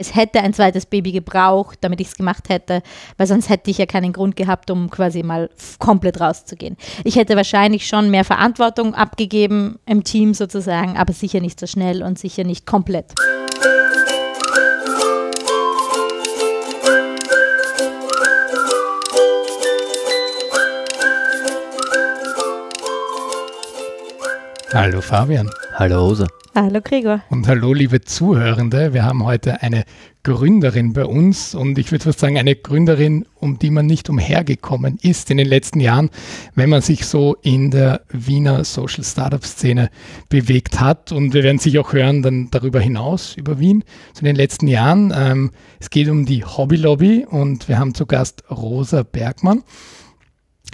es hätte ein zweites Baby gebraucht, damit ich es gemacht hätte, weil sonst hätte ich ja keinen Grund gehabt, um quasi mal komplett rauszugehen. Ich hätte wahrscheinlich schon mehr Verantwortung abgegeben im Team sozusagen, aber sicher nicht so schnell und sicher nicht komplett. Hallo Fabian. Hallo Rosa. Hallo Gregor. Und hallo liebe Zuhörende. Wir haben heute eine Gründerin bei uns und ich würde fast sagen eine Gründerin, um die man nicht umhergekommen ist in den letzten Jahren, wenn man sich so in der Wiener Social Startup Szene bewegt hat. Und wir werden sich auch hören dann darüber hinaus über Wien zu den letzten Jahren. Ähm, es geht um die Hobby Lobby und wir haben zu Gast Rosa Bergmann.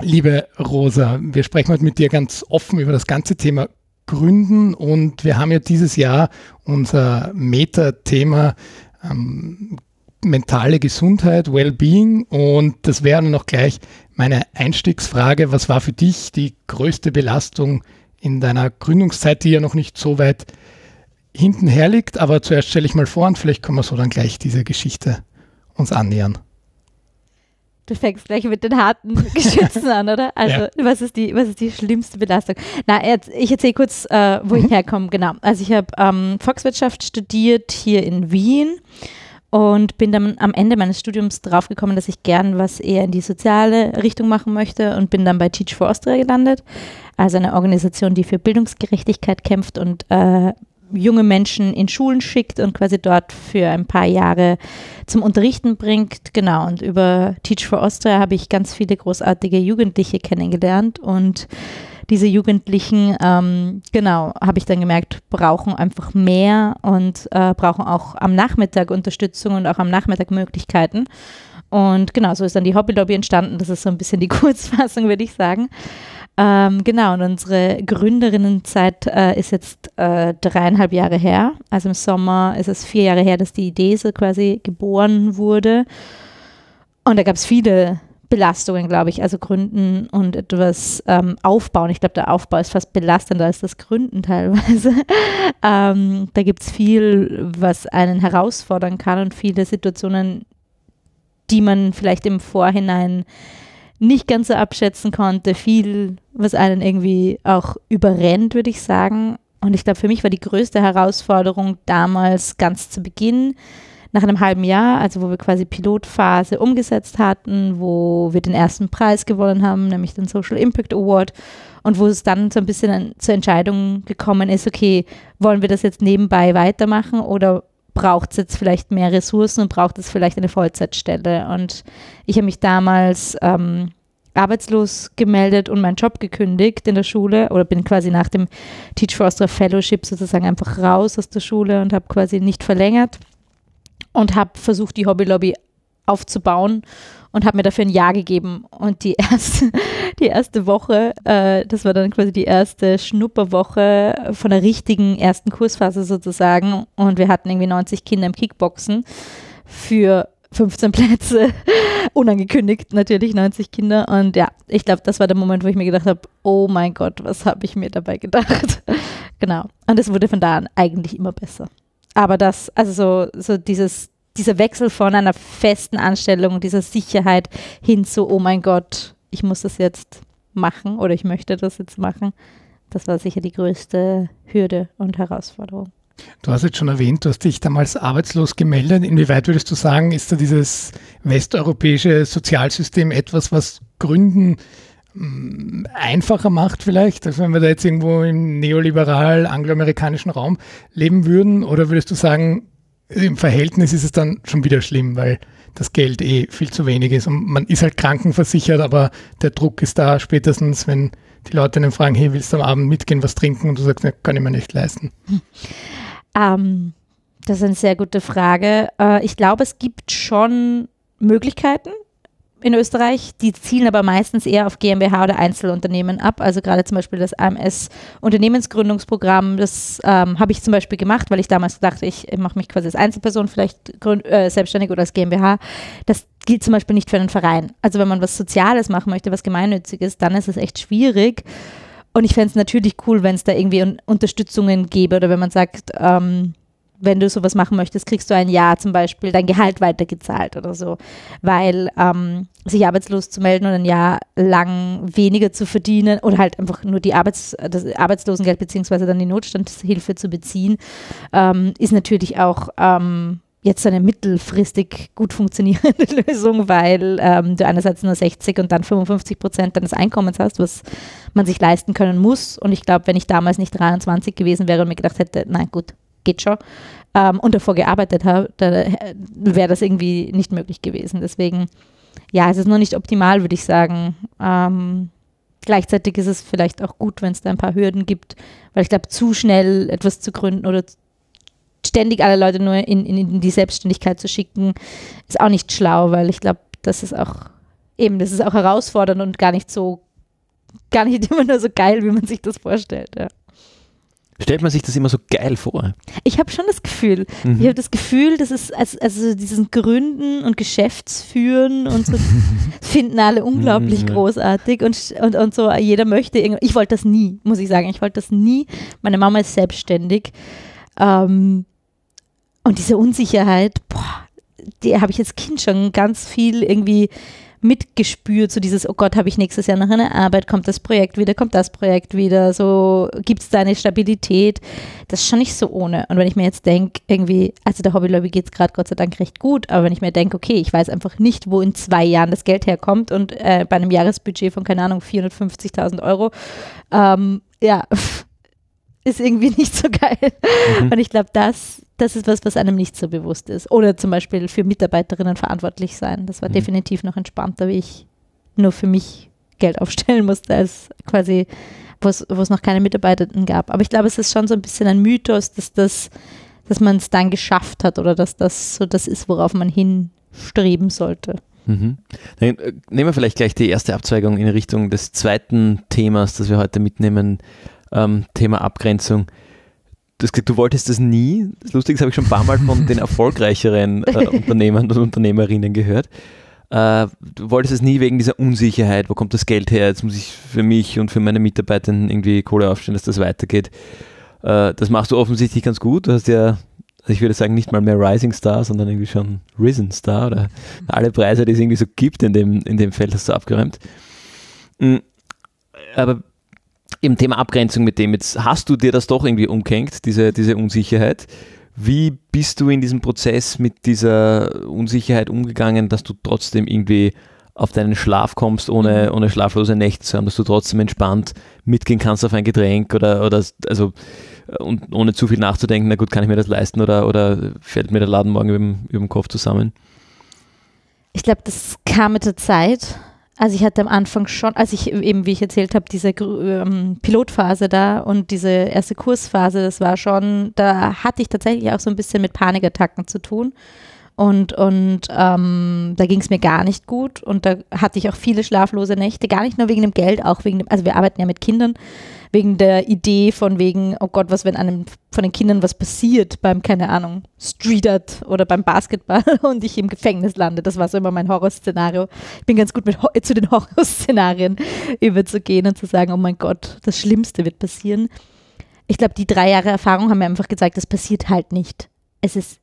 Liebe Rosa, wir sprechen heute mit dir ganz offen über das ganze Thema gründen. Und wir haben ja dieses Jahr unser Meta-Thema ähm, mentale Gesundheit, Wellbeing. Und das wäre noch gleich meine Einstiegsfrage. Was war für dich die größte Belastung in deiner Gründungszeit, die ja noch nicht so weit hinten her liegt? Aber zuerst stelle ich mal vor und vielleicht können wir so dann gleich diese Geschichte uns annähern. Du fängst gleich mit den harten Geschützen an, oder? Also, ja. was, ist die, was ist die schlimmste Belastung? Na, ich erzähle kurz, äh, wo mhm. ich herkomme. Genau. Also, ich habe ähm, Volkswirtschaft studiert hier in Wien und bin dann am Ende meines Studiums draufgekommen, dass ich gern was eher in die soziale Richtung machen möchte und bin dann bei Teach for Austria gelandet. Also, eine Organisation, die für Bildungsgerechtigkeit kämpft und äh, junge Menschen in Schulen schickt und quasi dort für ein paar Jahre zum Unterrichten bringt. Genau, und über Teach for Austria habe ich ganz viele großartige Jugendliche kennengelernt und diese Jugendlichen, ähm, genau, habe ich dann gemerkt, brauchen einfach mehr und äh, brauchen auch am Nachmittag Unterstützung und auch am Nachmittag Möglichkeiten. Und genau, so ist dann die Hobby Lobby entstanden. Das ist so ein bisschen die Kurzfassung, würde ich sagen. Ähm, genau, und unsere Gründerinnenzeit äh, ist jetzt äh, dreieinhalb Jahre her. Also im Sommer ist es vier Jahre her, dass die Idee so quasi geboren wurde. Und da gab es viele Belastungen, glaube ich, also Gründen und etwas ähm, aufbauen. Ich glaube, der Aufbau ist fast belastender als das Gründen teilweise. ähm, da gibt es viel, was einen herausfordern kann und viele Situationen, die man vielleicht im Vorhinein nicht ganz so abschätzen konnte, viel, was einen irgendwie auch überrennt, würde ich sagen. Und ich glaube, für mich war die größte Herausforderung damals ganz zu Beginn, nach einem halben Jahr, also wo wir quasi Pilotphase umgesetzt hatten, wo wir den ersten Preis gewonnen haben, nämlich den Social Impact Award und wo es dann so ein bisschen zur Entscheidung gekommen ist, okay, wollen wir das jetzt nebenbei weitermachen oder braucht es jetzt vielleicht mehr Ressourcen und braucht es vielleicht eine Vollzeitstelle. Und ich habe mich damals ähm, arbeitslos gemeldet und meinen Job gekündigt in der Schule oder bin quasi nach dem Teach for Austria Fellowship sozusagen einfach raus aus der Schule und habe quasi nicht verlängert und habe versucht, die Hobby Lobby aufzubauen und habe mir dafür ein Jahr gegeben. Und die erste, die erste Woche, äh, das war dann quasi die erste Schnupperwoche von der richtigen ersten Kursphase sozusagen. Und wir hatten irgendwie 90 Kinder im Kickboxen für 15 Plätze, unangekündigt natürlich 90 Kinder. Und ja, ich glaube, das war der Moment, wo ich mir gedacht habe, oh mein Gott, was habe ich mir dabei gedacht? genau. Und es wurde von da an eigentlich immer besser. Aber das, also so, so dieses dieser Wechsel von einer festen Anstellung, dieser Sicherheit hin zu, oh mein Gott, ich muss das jetzt machen oder ich möchte das jetzt machen, das war sicher die größte Hürde und Herausforderung. Du hast jetzt schon erwähnt, du hast dich damals arbeitslos gemeldet. Inwieweit würdest du sagen, ist da dieses westeuropäische Sozialsystem etwas, was Gründen mm, einfacher macht vielleicht, als wenn wir da jetzt irgendwo im neoliberal angloamerikanischen Raum leben würden? Oder würdest du sagen, im Verhältnis ist es dann schon wieder schlimm, weil das Geld eh viel zu wenig ist und man ist halt krankenversichert, aber der Druck ist da spätestens, wenn die Leute dann fragen, hey, willst du am Abend mitgehen, was trinken? Und du sagst, ne, kann ich mir nicht leisten. Ähm, das ist eine sehr gute Frage. Äh, ich glaube, es gibt schon Möglichkeiten, in Österreich. Die zielen aber meistens eher auf GmbH oder Einzelunternehmen ab. Also gerade zum Beispiel das AMS Unternehmensgründungsprogramm, das ähm, habe ich zum Beispiel gemacht, weil ich damals dachte, ich mache mich quasi als Einzelperson vielleicht gründ, äh, selbstständig oder als GmbH. Das gilt zum Beispiel nicht für einen Verein. Also wenn man was Soziales machen möchte, was Gemeinnütziges, dann ist es echt schwierig. Und ich fände es natürlich cool, wenn es da irgendwie un Unterstützungen gäbe oder wenn man sagt, ähm, wenn du sowas machen möchtest, kriegst du ein Jahr zum Beispiel dein Gehalt weitergezahlt oder so. Weil ähm, sich arbeitslos zu melden und ein Jahr lang weniger zu verdienen oder halt einfach nur die Arbeits-, das Arbeitslosengeld beziehungsweise dann die Notstandshilfe zu beziehen, ähm, ist natürlich auch ähm, jetzt eine mittelfristig gut funktionierende Lösung, weil ähm, du einerseits nur 60 und dann 55 Prozent deines Einkommens hast, was man sich leisten können muss. Und ich glaube, wenn ich damals nicht 23 gewesen wäre und mir gedacht hätte, nein, gut, geht schon, ähm, und davor gearbeitet habe, dann äh, wäre das irgendwie nicht möglich gewesen. Deswegen, ja, es ist noch nicht optimal, würde ich sagen. Ähm, gleichzeitig ist es vielleicht auch gut, wenn es da ein paar Hürden gibt, weil ich glaube, zu schnell etwas zu gründen oder ständig alle Leute nur in, in, in die Selbstständigkeit zu schicken, ist auch nicht schlau, weil ich glaube, das ist auch eben, das ist auch herausfordernd und gar nicht so, gar nicht immer nur so geil, wie man sich das vorstellt. Ja. Stellt man sich das immer so geil vor? Ich habe schon das Gefühl. Mhm. Ich habe das Gefühl, dass es also, also diesen Gründen und Geschäftsführen und so finden alle unglaublich mhm, großartig und, und, und so jeder möchte irgendwie. Ich wollte das nie, muss ich sagen. Ich wollte das nie. Meine Mama ist selbstständig. Ähm, und diese Unsicherheit, boah, die habe ich als Kind schon ganz viel irgendwie mitgespürt, so dieses, oh Gott, habe ich nächstes Jahr noch eine Arbeit, kommt das Projekt wieder, kommt das Projekt wieder, so gibt es da eine Stabilität. Das ist schon nicht so ohne. Und wenn ich mir jetzt denke, irgendwie, also der Hobbylobby geht es gerade Gott sei Dank recht gut, aber wenn ich mir denke, okay, ich weiß einfach nicht, wo in zwei Jahren das Geld herkommt und äh, bei einem Jahresbudget von, keine Ahnung, 450.000 Euro, ähm, ja, ist irgendwie nicht so geil. Mhm. Und ich glaube, das, das ist was, was einem nicht so bewusst ist. Oder zum Beispiel für Mitarbeiterinnen verantwortlich sein. Das war mhm. definitiv noch entspannter, wie ich nur für mich Geld aufstellen musste, als quasi, wo es noch keine Mitarbeitenden gab. Aber ich glaube, es ist schon so ein bisschen ein Mythos, dass das, dass man es dann geschafft hat oder dass das so das ist, worauf man hinstreben sollte. Mhm. Dann äh, nehmen wir vielleicht gleich die erste Abzweigung in Richtung des zweiten Themas, das wir heute mitnehmen, ähm, Thema Abgrenzung. Du, gesagt, du wolltest das nie. Das Lustige habe ich schon ein paar Mal von den erfolgreicheren äh, Unternehmern und Unternehmerinnen gehört. Äh, du wolltest es nie wegen dieser Unsicherheit, wo kommt das Geld her? Jetzt muss ich für mich und für meine Mitarbeiter irgendwie Kohle aufstellen, dass das weitergeht. Äh, das machst du offensichtlich ganz gut. Du hast ja, also ich würde sagen, nicht mal mehr Rising Star, sondern irgendwie schon Risen Star oder alle Preise, die es irgendwie so gibt in dem, in dem Feld, hast du abgeräumt. Mm, aber im Thema Abgrenzung mit dem, jetzt hast du dir das doch irgendwie umgehängt, diese, diese Unsicherheit. Wie bist du in diesem Prozess mit dieser Unsicherheit umgegangen, dass du trotzdem irgendwie auf deinen Schlaf kommst, ohne, mhm. ohne schlaflose Nächte zu haben, dass du trotzdem entspannt mitgehen kannst auf ein Getränk oder, oder also und ohne zu viel nachzudenken, na gut, kann ich mir das leisten oder, oder fällt mir der Laden morgen über, über den Kopf zusammen? Ich glaube, das kam mit der Zeit. Also ich hatte am Anfang schon, als ich eben, wie ich erzählt habe, diese ähm, Pilotphase da und diese erste Kursphase, das war schon, da hatte ich tatsächlich auch so ein bisschen mit Panikattacken zu tun. Und, und ähm, da ging es mir gar nicht gut und da hatte ich auch viele schlaflose Nächte, gar nicht nur wegen dem Geld, auch wegen dem, also wir arbeiten ja mit Kindern, wegen der Idee von wegen, oh Gott, was, wenn einem von den Kindern was passiert beim, keine Ahnung, Street Art oder beim Basketball und ich im Gefängnis lande. Das war so immer mein Horrorszenario. Ich bin ganz gut mit zu den Horrorszenarien überzugehen und zu sagen, oh mein Gott, das Schlimmste wird passieren. Ich glaube, die drei Jahre Erfahrung haben mir einfach gezeigt, das passiert halt nicht. Es ist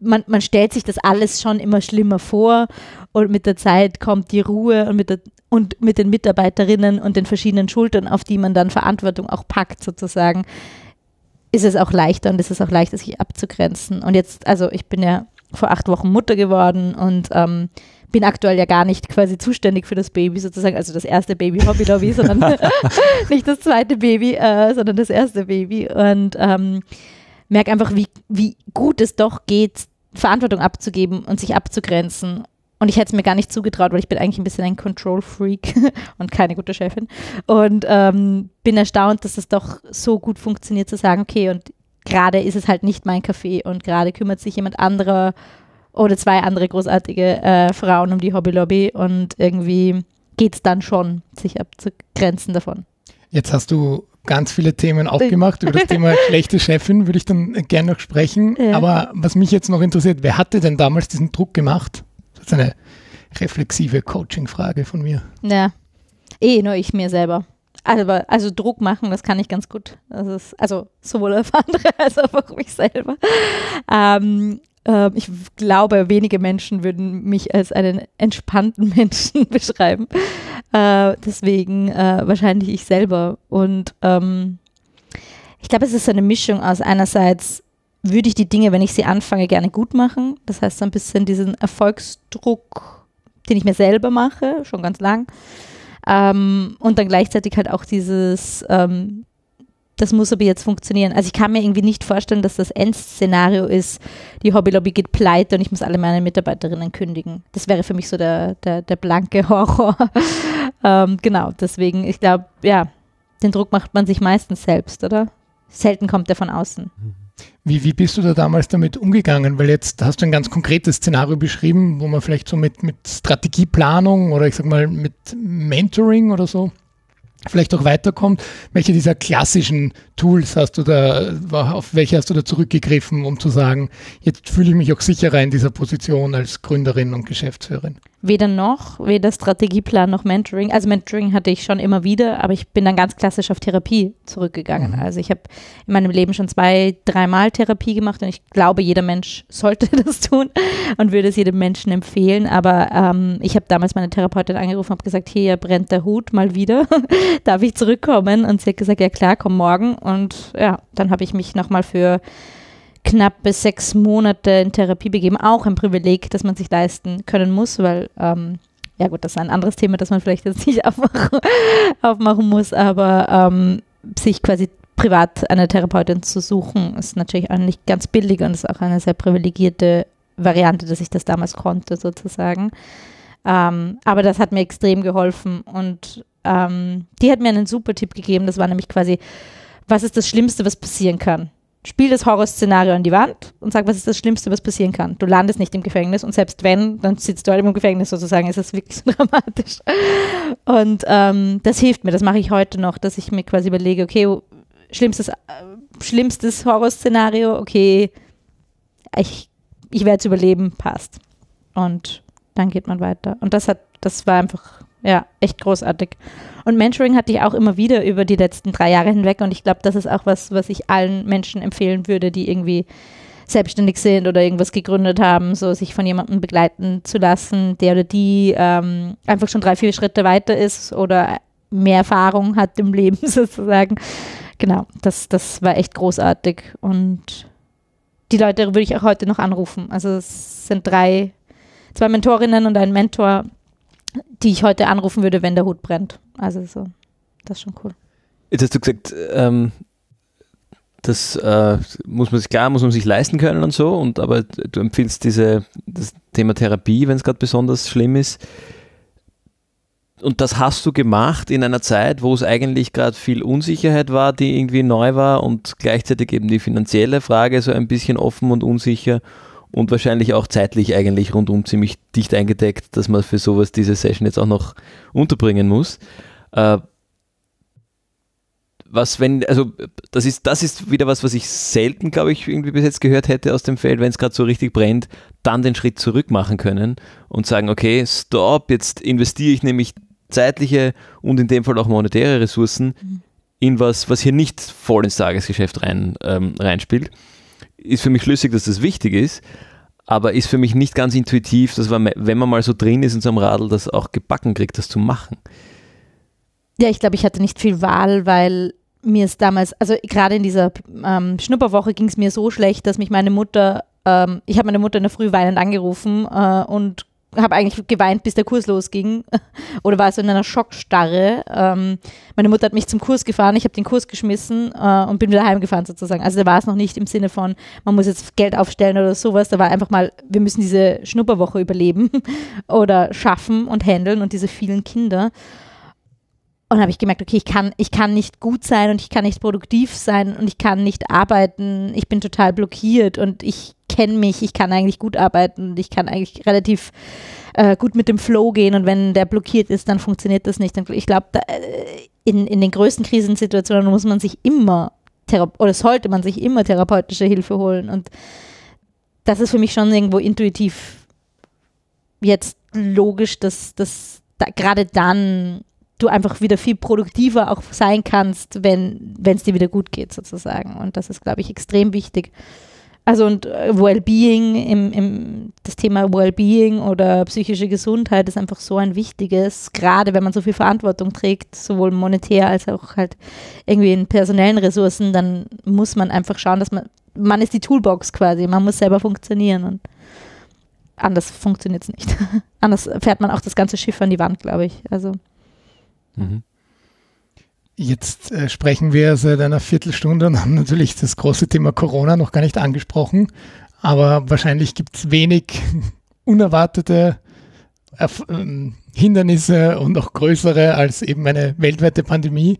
man, man stellt sich das alles schon immer schlimmer vor und mit der Zeit kommt die Ruhe und mit, der, und mit den Mitarbeiterinnen und den verschiedenen Schultern, auf die man dann Verantwortung auch packt sozusagen, ist es auch leichter und ist es auch leichter, sich abzugrenzen. Und jetzt, also ich bin ja vor acht Wochen Mutter geworden und ähm, bin aktuell ja gar nicht quasi zuständig für das Baby sozusagen, also das erste Baby Hobby Lobby, sondern nicht das zweite Baby, äh, sondern das erste Baby und ähm, merke einfach, wie, wie gut es doch geht, Verantwortung abzugeben und sich abzugrenzen. Und ich hätte es mir gar nicht zugetraut, weil ich bin eigentlich ein bisschen ein Control-Freak und keine gute Chefin. Und ähm, bin erstaunt, dass es doch so gut funktioniert, zu sagen, okay, und gerade ist es halt nicht mein Café und gerade kümmert sich jemand anderer oder zwei andere großartige äh, Frauen um die Hobbylobby und irgendwie geht es dann schon, sich abzugrenzen davon. Jetzt hast du ganz viele Themen aufgemacht. Über das Thema schlechte Chefin würde ich dann gerne noch sprechen. Ja. Aber was mich jetzt noch interessiert, wer hatte denn damals diesen Druck gemacht? Ist eine reflexive Coaching-Frage von mir. Ja, eh nur ich mir selber. also, also Druck machen, das kann ich ganz gut. Das ist, also sowohl auf andere als auch auf mich selber. Ähm, äh, ich glaube, wenige Menschen würden mich als einen entspannten Menschen beschreiben. Äh, deswegen äh, wahrscheinlich ich selber. Und ähm, ich glaube, es ist so eine Mischung aus einerseits würde ich die Dinge, wenn ich sie anfange, gerne gut machen. Das heißt so ein bisschen diesen Erfolgsdruck, den ich mir selber mache, schon ganz lang. Ähm, und dann gleichzeitig halt auch dieses, ähm, das muss aber jetzt funktionieren. Also ich kann mir irgendwie nicht vorstellen, dass das Endszenario ist, die Hobbylobby geht pleite und ich muss alle meine Mitarbeiterinnen kündigen. Das wäre für mich so der, der, der blanke Horror. ähm, genau, deswegen, ich glaube, ja, den Druck macht man sich meistens selbst, oder? Selten kommt er von außen. Wie, wie bist du da damals damit umgegangen? Weil jetzt hast du ein ganz konkretes Szenario beschrieben, wo man vielleicht so mit, mit Strategieplanung oder ich sag mal mit Mentoring oder so vielleicht auch weiterkommt. Welche dieser klassischen Tools hast du da, auf welche hast du da zurückgegriffen, um zu sagen, jetzt fühle ich mich auch sicherer in dieser Position als Gründerin und Geschäftsführerin? Weder noch, weder Strategieplan noch Mentoring. Also Mentoring hatte ich schon immer wieder, aber ich bin dann ganz klassisch auf Therapie zurückgegangen. Mhm. Also ich habe in meinem Leben schon zwei, dreimal Therapie gemacht und ich glaube, jeder Mensch sollte das tun und würde es jedem Menschen empfehlen. Aber ähm, ich habe damals meine Therapeutin angerufen und habe gesagt, hier brennt der Hut mal wieder. Darf ich zurückkommen? Und sie hat gesagt, ja klar, komm morgen. Und ja, dann habe ich mich nochmal für knappe sechs Monate in Therapie begeben. Auch ein Privileg, das man sich leisten können muss, weil, ähm, ja gut, das ist ein anderes Thema, das man vielleicht jetzt nicht aufmachen, aufmachen muss, aber ähm, sich quasi privat eine Therapeutin zu suchen, ist natürlich auch nicht ganz billig und ist auch eine sehr privilegierte Variante, dass ich das damals konnte, sozusagen. Ähm, aber das hat mir extrem geholfen und ähm, die hat mir einen super Tipp gegeben. Das war nämlich quasi, was ist das Schlimmste, was passieren kann? Spiel das Horrorszenario an die Wand und sag, was ist das Schlimmste, was passieren kann. Du landest nicht im Gefängnis und selbst wenn, dann sitzt du halt im Gefängnis sozusagen, ist das wirklich so dramatisch. Und ähm, das hilft mir, das mache ich heute noch, dass ich mir quasi überlege, okay, schlimmstes, äh, schlimmstes Horrorszenario, okay, ich, ich werde es überleben, passt. Und dann geht man weiter. Und das hat, das war einfach ja, echt großartig. Und Mentoring hatte ich auch immer wieder über die letzten drei Jahre hinweg und ich glaube, das ist auch was, was ich allen Menschen empfehlen würde, die irgendwie selbstständig sind oder irgendwas gegründet haben, so sich von jemandem begleiten zu lassen, der oder die ähm, einfach schon drei, vier Schritte weiter ist oder mehr Erfahrung hat im Leben sozusagen. Genau, das, das war echt großartig und die Leute würde ich auch heute noch anrufen. Also es sind drei, zwei Mentorinnen und ein Mentor, die ich heute anrufen würde, wenn der Hut brennt. Also so, das ist schon cool. Jetzt hast du gesagt, ähm, das äh, muss man sich klar, muss man sich leisten können und so, und aber du empfiehlst diese, das Thema Therapie, wenn es gerade besonders schlimm ist. Und das hast du gemacht in einer Zeit, wo es eigentlich gerade viel Unsicherheit war, die irgendwie neu war und gleichzeitig eben die finanzielle Frage so ein bisschen offen und unsicher und wahrscheinlich auch zeitlich eigentlich rundum ziemlich dicht eingedeckt, dass man für sowas diese Session jetzt auch noch unterbringen muss. Äh, was, wenn, also das ist, das ist wieder was, was ich selten, glaube ich, irgendwie bis jetzt gehört hätte aus dem Feld, wenn es gerade so richtig brennt, dann den Schritt zurück machen können und sagen, okay, stopp, jetzt investiere ich nämlich zeitliche und in dem Fall auch monetäre Ressourcen mhm. in was, was hier nicht voll ins Tagesgeschäft rein, ähm, reinspielt ist für mich schlüssig, dass das wichtig ist, aber ist für mich nicht ganz intuitiv, dass man, wenn man mal so drin ist in so einem Radl, das auch gebacken kriegt, das zu machen. Ja, ich glaube, ich hatte nicht viel Wahl, weil mir es damals, also gerade in dieser ähm, Schnupperwoche ging es mir so schlecht, dass mich meine Mutter, ähm, ich habe meine Mutter in der Früh weinend angerufen äh, und habe eigentlich geweint, bis der Kurs losging oder war so in einer Schockstarre. Ähm, meine Mutter hat mich zum Kurs gefahren, ich habe den Kurs geschmissen äh, und bin wieder heimgefahren sozusagen. Also da war es noch nicht im Sinne von, man muss jetzt Geld aufstellen oder sowas. Da war einfach mal, wir müssen diese Schnupperwoche überleben oder schaffen und handeln und diese vielen Kinder. Und habe ich gemerkt, okay, ich kann, ich kann nicht gut sein und ich kann nicht produktiv sein und ich kann nicht arbeiten. Ich bin total blockiert und ich kenne mich, ich kann eigentlich gut arbeiten ich kann eigentlich relativ äh, gut mit dem Flow gehen und wenn der blockiert ist, dann funktioniert das nicht. Und ich glaube, äh, in, in den größten Krisensituationen muss man sich immer oder sollte man sich immer therapeutische Hilfe holen und das ist für mich schon irgendwo intuitiv jetzt logisch, dass, dass da, gerade dann du einfach wieder viel produktiver auch sein kannst, wenn es dir wieder gut geht sozusagen. Und das ist, glaube ich, extrem wichtig. Also und äh, Wellbeing, im, im, das Thema Wellbeing oder psychische Gesundheit ist einfach so ein wichtiges, gerade wenn man so viel Verantwortung trägt, sowohl monetär als auch halt irgendwie in personellen Ressourcen, dann muss man einfach schauen, dass man, man ist die Toolbox quasi, man muss selber funktionieren und anders funktioniert es nicht. anders fährt man auch das ganze Schiff an die Wand, glaube ich. Also. Mhm. Jetzt äh, sprechen wir seit einer Viertelstunde und haben natürlich das große Thema Corona noch gar nicht angesprochen. Aber wahrscheinlich gibt es wenig unerwartete ähm, Hindernisse und auch größere als eben eine weltweite Pandemie.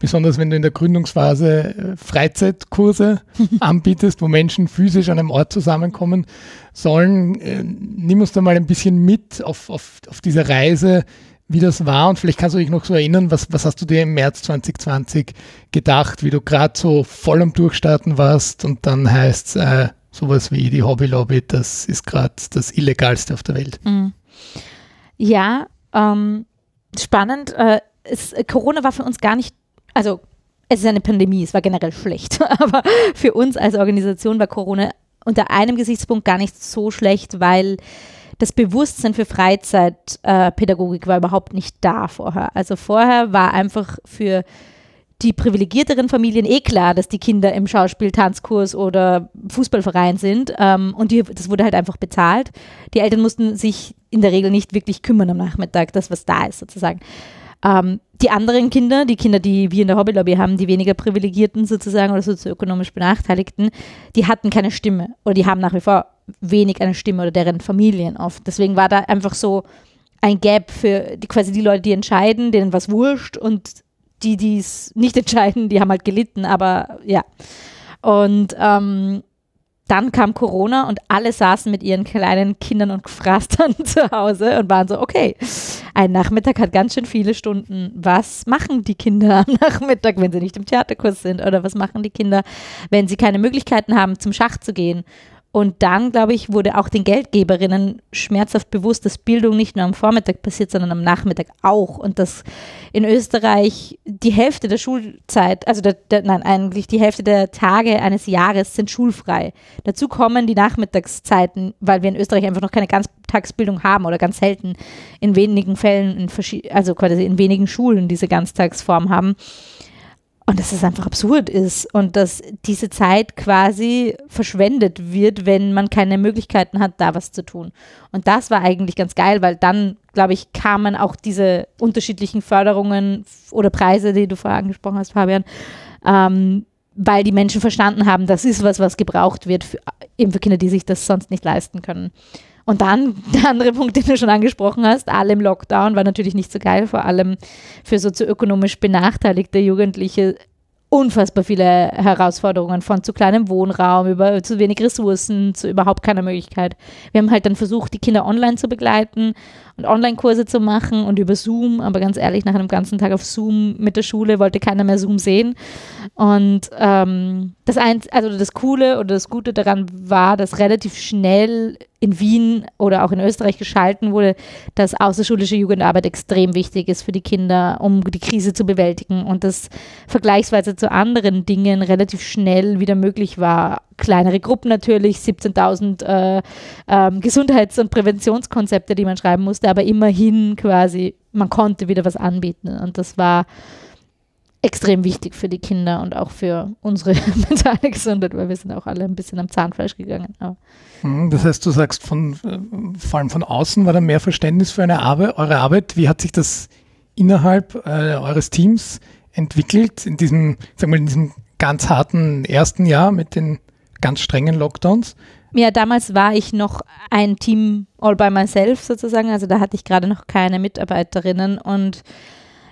Besonders wenn du in der Gründungsphase äh, Freizeitkurse anbietest, wo Menschen physisch an einem Ort zusammenkommen sollen. Äh, nimm uns da mal ein bisschen mit auf, auf, auf diese Reise wie das war und vielleicht kannst du dich noch so erinnern, was, was hast du dir im März 2020 gedacht, wie du gerade so voll am Durchstarten warst und dann heißt es äh, sowas wie die Hobby Lobby, das ist gerade das Illegalste auf der Welt. Mhm. Ja, ähm, spannend. Äh, es, Corona war für uns gar nicht, also es ist eine Pandemie, es war generell schlecht, aber für uns als Organisation war Corona unter einem Gesichtspunkt gar nicht so schlecht, weil das Bewusstsein für Freizeitpädagogik äh, war überhaupt nicht da vorher. Also vorher war einfach für die privilegierteren Familien eh klar, dass die Kinder im Schauspiel, Tanzkurs oder Fußballverein sind. Ähm, und die, das wurde halt einfach bezahlt. Die Eltern mussten sich in der Regel nicht wirklich kümmern am Nachmittag, das, was da ist, sozusagen. Ähm, die anderen Kinder, die Kinder, die wir in der Hobbylobby haben, die weniger privilegierten sozusagen oder sozioökonomisch benachteiligten, die hatten keine Stimme oder die haben nach wie vor wenig eine Stimme oder deren Familien oft. Deswegen war da einfach so ein Gap für die, quasi die Leute, die entscheiden, denen was wurscht und die, die es nicht entscheiden, die haben halt gelitten, aber ja. Und ähm, dann kam Corona und alle saßen mit ihren kleinen Kindern und Frastern zu Hause und waren so, okay, ein Nachmittag hat ganz schön viele Stunden. Was machen die Kinder am Nachmittag, wenn sie nicht im Theaterkurs sind? Oder was machen die Kinder, wenn sie keine Möglichkeiten haben, zum Schach zu gehen? Und dann, glaube ich, wurde auch den Geldgeberinnen schmerzhaft bewusst, dass Bildung nicht nur am Vormittag passiert, sondern am Nachmittag auch. Und dass in Österreich die Hälfte der Schulzeit, also der, der, nein, eigentlich die Hälfte der Tage eines Jahres sind schulfrei. Dazu kommen die Nachmittagszeiten, weil wir in Österreich einfach noch keine Ganztagsbildung haben oder ganz selten in wenigen Fällen, in also quasi in wenigen Schulen diese Ganztagsform haben. Und dass es einfach absurd ist und dass diese Zeit quasi verschwendet wird, wenn man keine Möglichkeiten hat, da was zu tun. Und das war eigentlich ganz geil, weil dann, glaube ich, kamen auch diese unterschiedlichen Förderungen oder Preise, die du vorher angesprochen hast, Fabian, ähm, weil die Menschen verstanden haben, das ist was, was gebraucht wird, für, eben für Kinder, die sich das sonst nicht leisten können. Und dann der andere Punkt, den du schon angesprochen hast, alle im Lockdown war natürlich nicht so geil, vor allem für sozioökonomisch benachteiligte Jugendliche unfassbar viele Herausforderungen von zu kleinem Wohnraum über zu wenig Ressourcen zu überhaupt keiner Möglichkeit. Wir haben halt dann versucht, die Kinder online zu begleiten und Online-Kurse zu machen und über Zoom, aber ganz ehrlich, nach einem ganzen Tag auf Zoom mit der Schule wollte keiner mehr Zoom sehen. Und ähm, das, eins, also das Coole oder das Gute daran war, dass relativ schnell in Wien oder auch in Österreich geschalten wurde, dass außerschulische Jugendarbeit extrem wichtig ist für die Kinder, um die Krise zu bewältigen und das vergleichsweise zu anderen Dingen relativ schnell wieder möglich war. Kleinere Gruppen natürlich, 17.000 äh, äh, Gesundheits- und Präventionskonzepte, die man schreiben musste, aber immerhin quasi, man konnte wieder was anbieten und das war extrem wichtig für die Kinder und auch für unsere mentale Gesundheit, weil wir sind auch alle ein bisschen am Zahnfleisch gegangen. Aber, hm, das heißt, du sagst, von, äh, vor allem von außen war da mehr Verständnis für eine Arbeit, eure Arbeit. Wie hat sich das innerhalb äh, eures Teams entwickelt in diesem, sag mal, in diesem ganz harten ersten Jahr mit den ganz strengen Lockdowns? Ja, damals war ich noch ein Team all by myself sozusagen, also da hatte ich gerade noch keine Mitarbeiterinnen und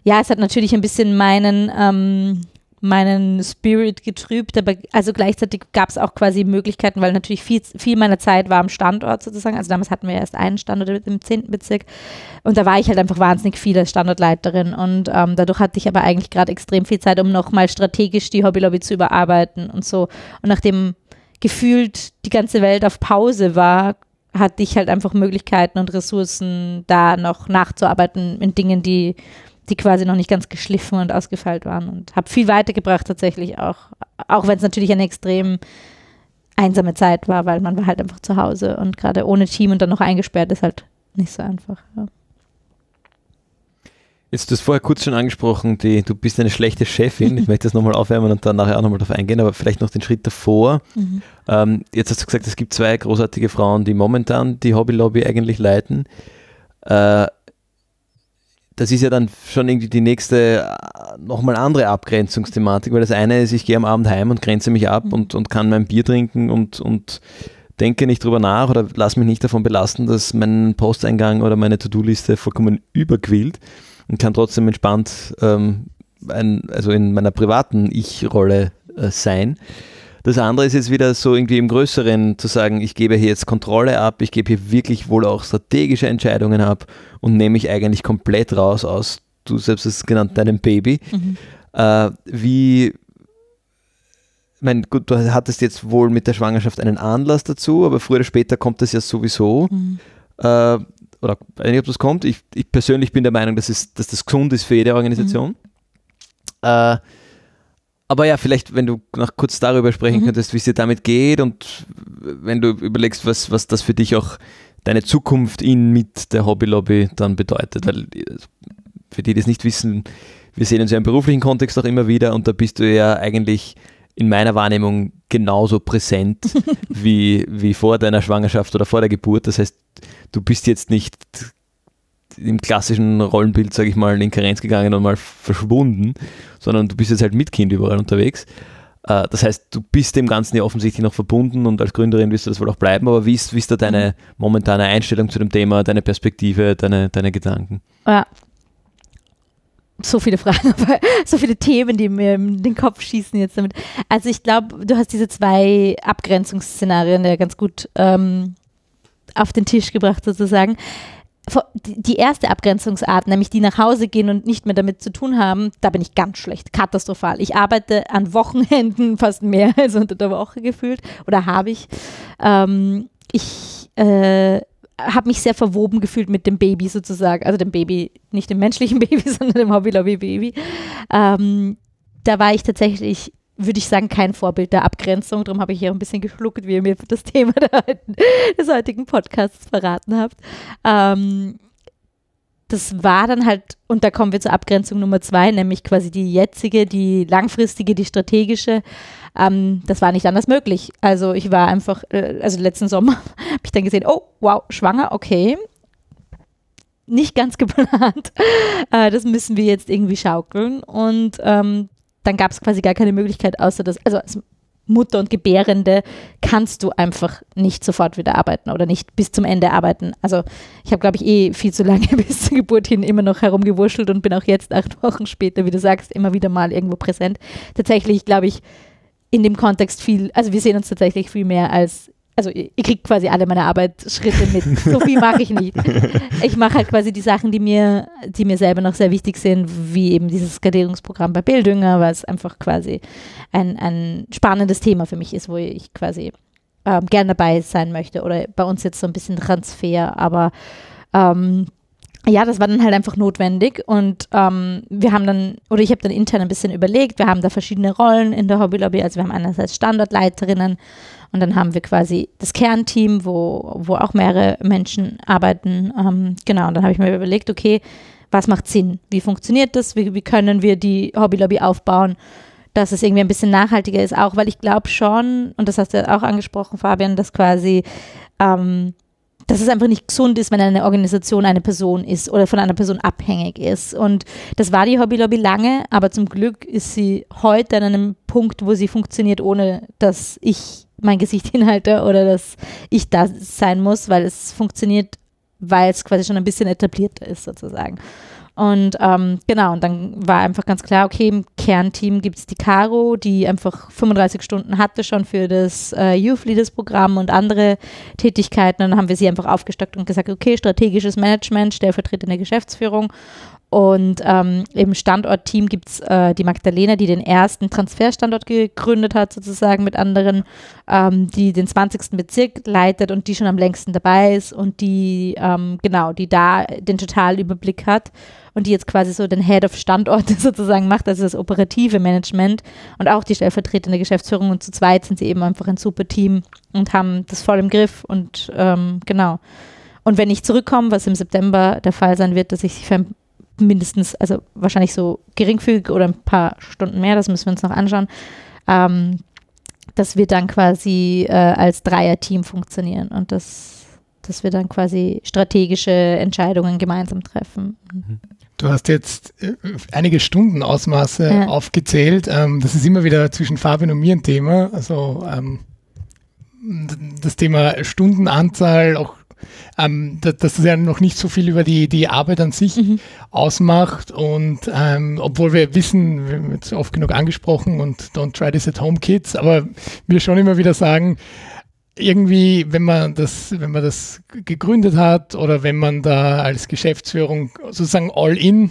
ja, es hat natürlich ein bisschen meinen, ähm, meinen Spirit getrübt, aber also gleichzeitig gab es auch quasi Möglichkeiten, weil natürlich viel, viel meiner Zeit war am Standort sozusagen. Also damals hatten wir erst einen Standort im 10. Bezirk und da war ich halt einfach wahnsinnig viel als Standortleiterin und ähm, dadurch hatte ich aber eigentlich gerade extrem viel Zeit, um nochmal strategisch die Hobbylobby zu überarbeiten und so. Und nachdem gefühlt die ganze Welt auf Pause war, hatte ich halt einfach Möglichkeiten und Ressourcen, da noch nachzuarbeiten in Dingen, die die quasi noch nicht ganz geschliffen und ausgefeilt waren und habe viel weitergebracht tatsächlich auch, auch wenn es natürlich eine extrem einsame Zeit war, weil man war halt einfach zu Hause und gerade ohne Team und dann noch eingesperrt ist halt nicht so einfach. Ja. Jetzt, du hast vorher kurz schon angesprochen, die, du bist eine schlechte Chefin. Ich möchte das nochmal aufwärmen und dann nachher auch nochmal darauf eingehen, aber vielleicht noch den Schritt davor. Mhm. Ähm, jetzt hast du gesagt, es gibt zwei großartige Frauen, die momentan die Hobby Lobby eigentlich leiten. Äh, das ist ja dann schon irgendwie die nächste, äh, nochmal andere Abgrenzungsthematik, weil das eine ist, ich gehe am Abend heim und grenze mich ab mhm. und, und kann mein Bier trinken und, und denke nicht drüber nach oder lass mich nicht davon belasten, dass mein Posteingang oder meine To-Do-Liste vollkommen überquillt und kann trotzdem entspannt ähm, ein, also in meiner privaten Ich-Rolle äh, sein. Das andere ist jetzt wieder so irgendwie im Größeren zu sagen, ich gebe hier jetzt Kontrolle ab, ich gebe hier wirklich wohl auch strategische Entscheidungen ab und nehme mich eigentlich komplett raus aus, du selbst hast es genannt, deinem Baby. Mhm. Äh, wie, ich meine, gut, du hattest jetzt wohl mit der Schwangerschaft einen Anlass dazu, aber früher oder später kommt das ja sowieso. Mhm. Äh, oder weiß nicht, ob das kommt. Ich, ich, persönlich bin der Meinung, dass, es, dass das gesund ist für jede Organisation. Mhm. Äh, aber ja, vielleicht, wenn du noch kurz darüber sprechen mhm. könntest, wie es dir damit geht und wenn du überlegst, was, was das für dich auch deine Zukunft in mit der Hobby Lobby dann bedeutet. Weil für die, die das nicht wissen, wir sehen uns ja im beruflichen Kontext auch immer wieder und da bist du ja eigentlich in meiner Wahrnehmung genauso präsent wie, wie vor deiner Schwangerschaft oder vor der Geburt. Das heißt, du bist jetzt nicht im klassischen Rollenbild, sage ich mal, in Karenz gegangen und mal verschwunden, sondern du bist jetzt halt mit Kind überall unterwegs. Äh, das heißt, du bist dem Ganzen ja offensichtlich noch verbunden und als Gründerin wirst du das wohl auch bleiben, aber wie ist, wie ist da deine momentane Einstellung zu dem Thema, deine Perspektive, deine, deine Gedanken? Ja, so viele Fragen, so viele Themen, die mir in den Kopf schießen jetzt damit. Also ich glaube, du hast diese zwei Abgrenzungsszenarien ja ganz gut ähm, auf den Tisch gebracht sozusagen. Die erste Abgrenzungsart, nämlich die nach Hause gehen und nicht mehr damit zu tun haben, da bin ich ganz schlecht, katastrophal. Ich arbeite an Wochenenden fast mehr als unter der Woche gefühlt oder habe ich. Ähm, ich äh, habe mich sehr verwoben gefühlt mit dem Baby sozusagen, also dem Baby, nicht dem menschlichen Baby, sondern dem Hobby-Lobby-Baby. Ähm, da war ich tatsächlich, würde ich sagen, kein Vorbild der Abgrenzung. Darum habe ich hier ein bisschen geschluckt, wie ihr mir das Thema des heutigen Podcasts verraten habt. Ähm, das war dann halt, und da kommen wir zur Abgrenzung Nummer zwei, nämlich quasi die jetzige, die langfristige, die strategische. Ähm, das war nicht anders möglich. Also ich war einfach, äh, also letzten Sommer habe ich dann gesehen, oh, wow, schwanger, okay. Nicht ganz geplant. Äh, das müssen wir jetzt irgendwie schaukeln. Und ähm, dann gab es quasi gar keine Möglichkeit, außer dass, also als Mutter und Gebärende kannst du einfach nicht sofort wieder arbeiten oder nicht bis zum Ende arbeiten. Also ich habe, glaube ich, eh viel zu lange bis zur Geburt hin immer noch herumgewurschtelt und bin auch jetzt acht Wochen später, wie du sagst, immer wieder mal irgendwo präsent. Tatsächlich, glaube ich, in dem Kontext viel, also wir sehen uns tatsächlich viel mehr als, also ihr, kriegt quasi alle meine Arbeitsschritte mit. So viel mache ich nicht. Ich mache halt quasi die Sachen, die mir, die mir selber noch sehr wichtig sind, wie eben dieses Skalierungsprogramm bei Bildünger, was einfach quasi ein, ein spannendes Thema für mich ist, wo ich quasi ähm, gern dabei sein möchte. Oder bei uns jetzt so ein bisschen Transfer, aber ähm, ja, das war dann halt einfach notwendig und ähm, wir haben dann, oder ich habe dann intern ein bisschen überlegt, wir haben da verschiedene Rollen in der Hobby Lobby, also wir haben einerseits Standortleiterinnen und dann haben wir quasi das Kernteam, wo, wo auch mehrere Menschen arbeiten, ähm, genau, und dann habe ich mir überlegt, okay, was macht Sinn, wie funktioniert das, wie, wie können wir die Hobby Lobby aufbauen, dass es irgendwie ein bisschen nachhaltiger ist, auch weil ich glaube schon, und das hast du auch angesprochen, Fabian, dass quasi ähm, dass es einfach nicht gesund ist, wenn eine Organisation eine Person ist oder von einer Person abhängig ist. Und das war die Hobby Lobby lange, aber zum Glück ist sie heute an einem Punkt, wo sie funktioniert, ohne dass ich mein Gesicht hinhalte oder dass ich da sein muss, weil es funktioniert, weil es quasi schon ein bisschen etablierter ist sozusagen. Und ähm, genau, und dann war einfach ganz klar, okay, im Kernteam gibt es die Caro, die einfach 35 Stunden hatte schon für das äh, Youth Leaders Programm und andere Tätigkeiten. Und dann haben wir sie einfach aufgestockt und gesagt, okay, strategisches Management, stellvertretende Geschäftsführung Und ähm, im Standortteam gibt es äh, die Magdalena, die den ersten Transferstandort gegründet hat, sozusagen mit anderen, ähm, die den 20. Bezirk leitet und die schon am längsten dabei ist und die, ähm, genau, die da den Totalüberblick hat und die jetzt quasi so den Head of Standorte sozusagen macht, also das operative Management und auch die stellvertretende Geschäftsführung. Und zu zweit sind sie eben einfach ein super Team und haben das voll im Griff und ähm, genau. Und wenn ich zurückkomme, was im September der Fall sein wird, dass ich für mindestens, also wahrscheinlich so geringfügig oder ein paar Stunden mehr, das müssen wir uns noch anschauen, ähm, dass wir dann quasi äh, als Dreier-Team funktionieren und das, dass wir dann quasi strategische Entscheidungen gemeinsam treffen. Mhm. Du hast jetzt äh, einige Stundenausmaße ja. aufgezählt. Ähm, das ist immer wieder zwischen Fabian und mir ein Thema. Also ähm, das Thema Stundenanzahl, auch ähm, dass das ja noch nicht so viel über die, die Arbeit an sich mhm. ausmacht. Und ähm, obwohl wir wissen, wir haben jetzt oft genug angesprochen und don't try this at home kids, aber wir schon immer wieder sagen, irgendwie, wenn man das, wenn man das gegründet hat oder wenn man da als Geschäftsführung sozusagen all in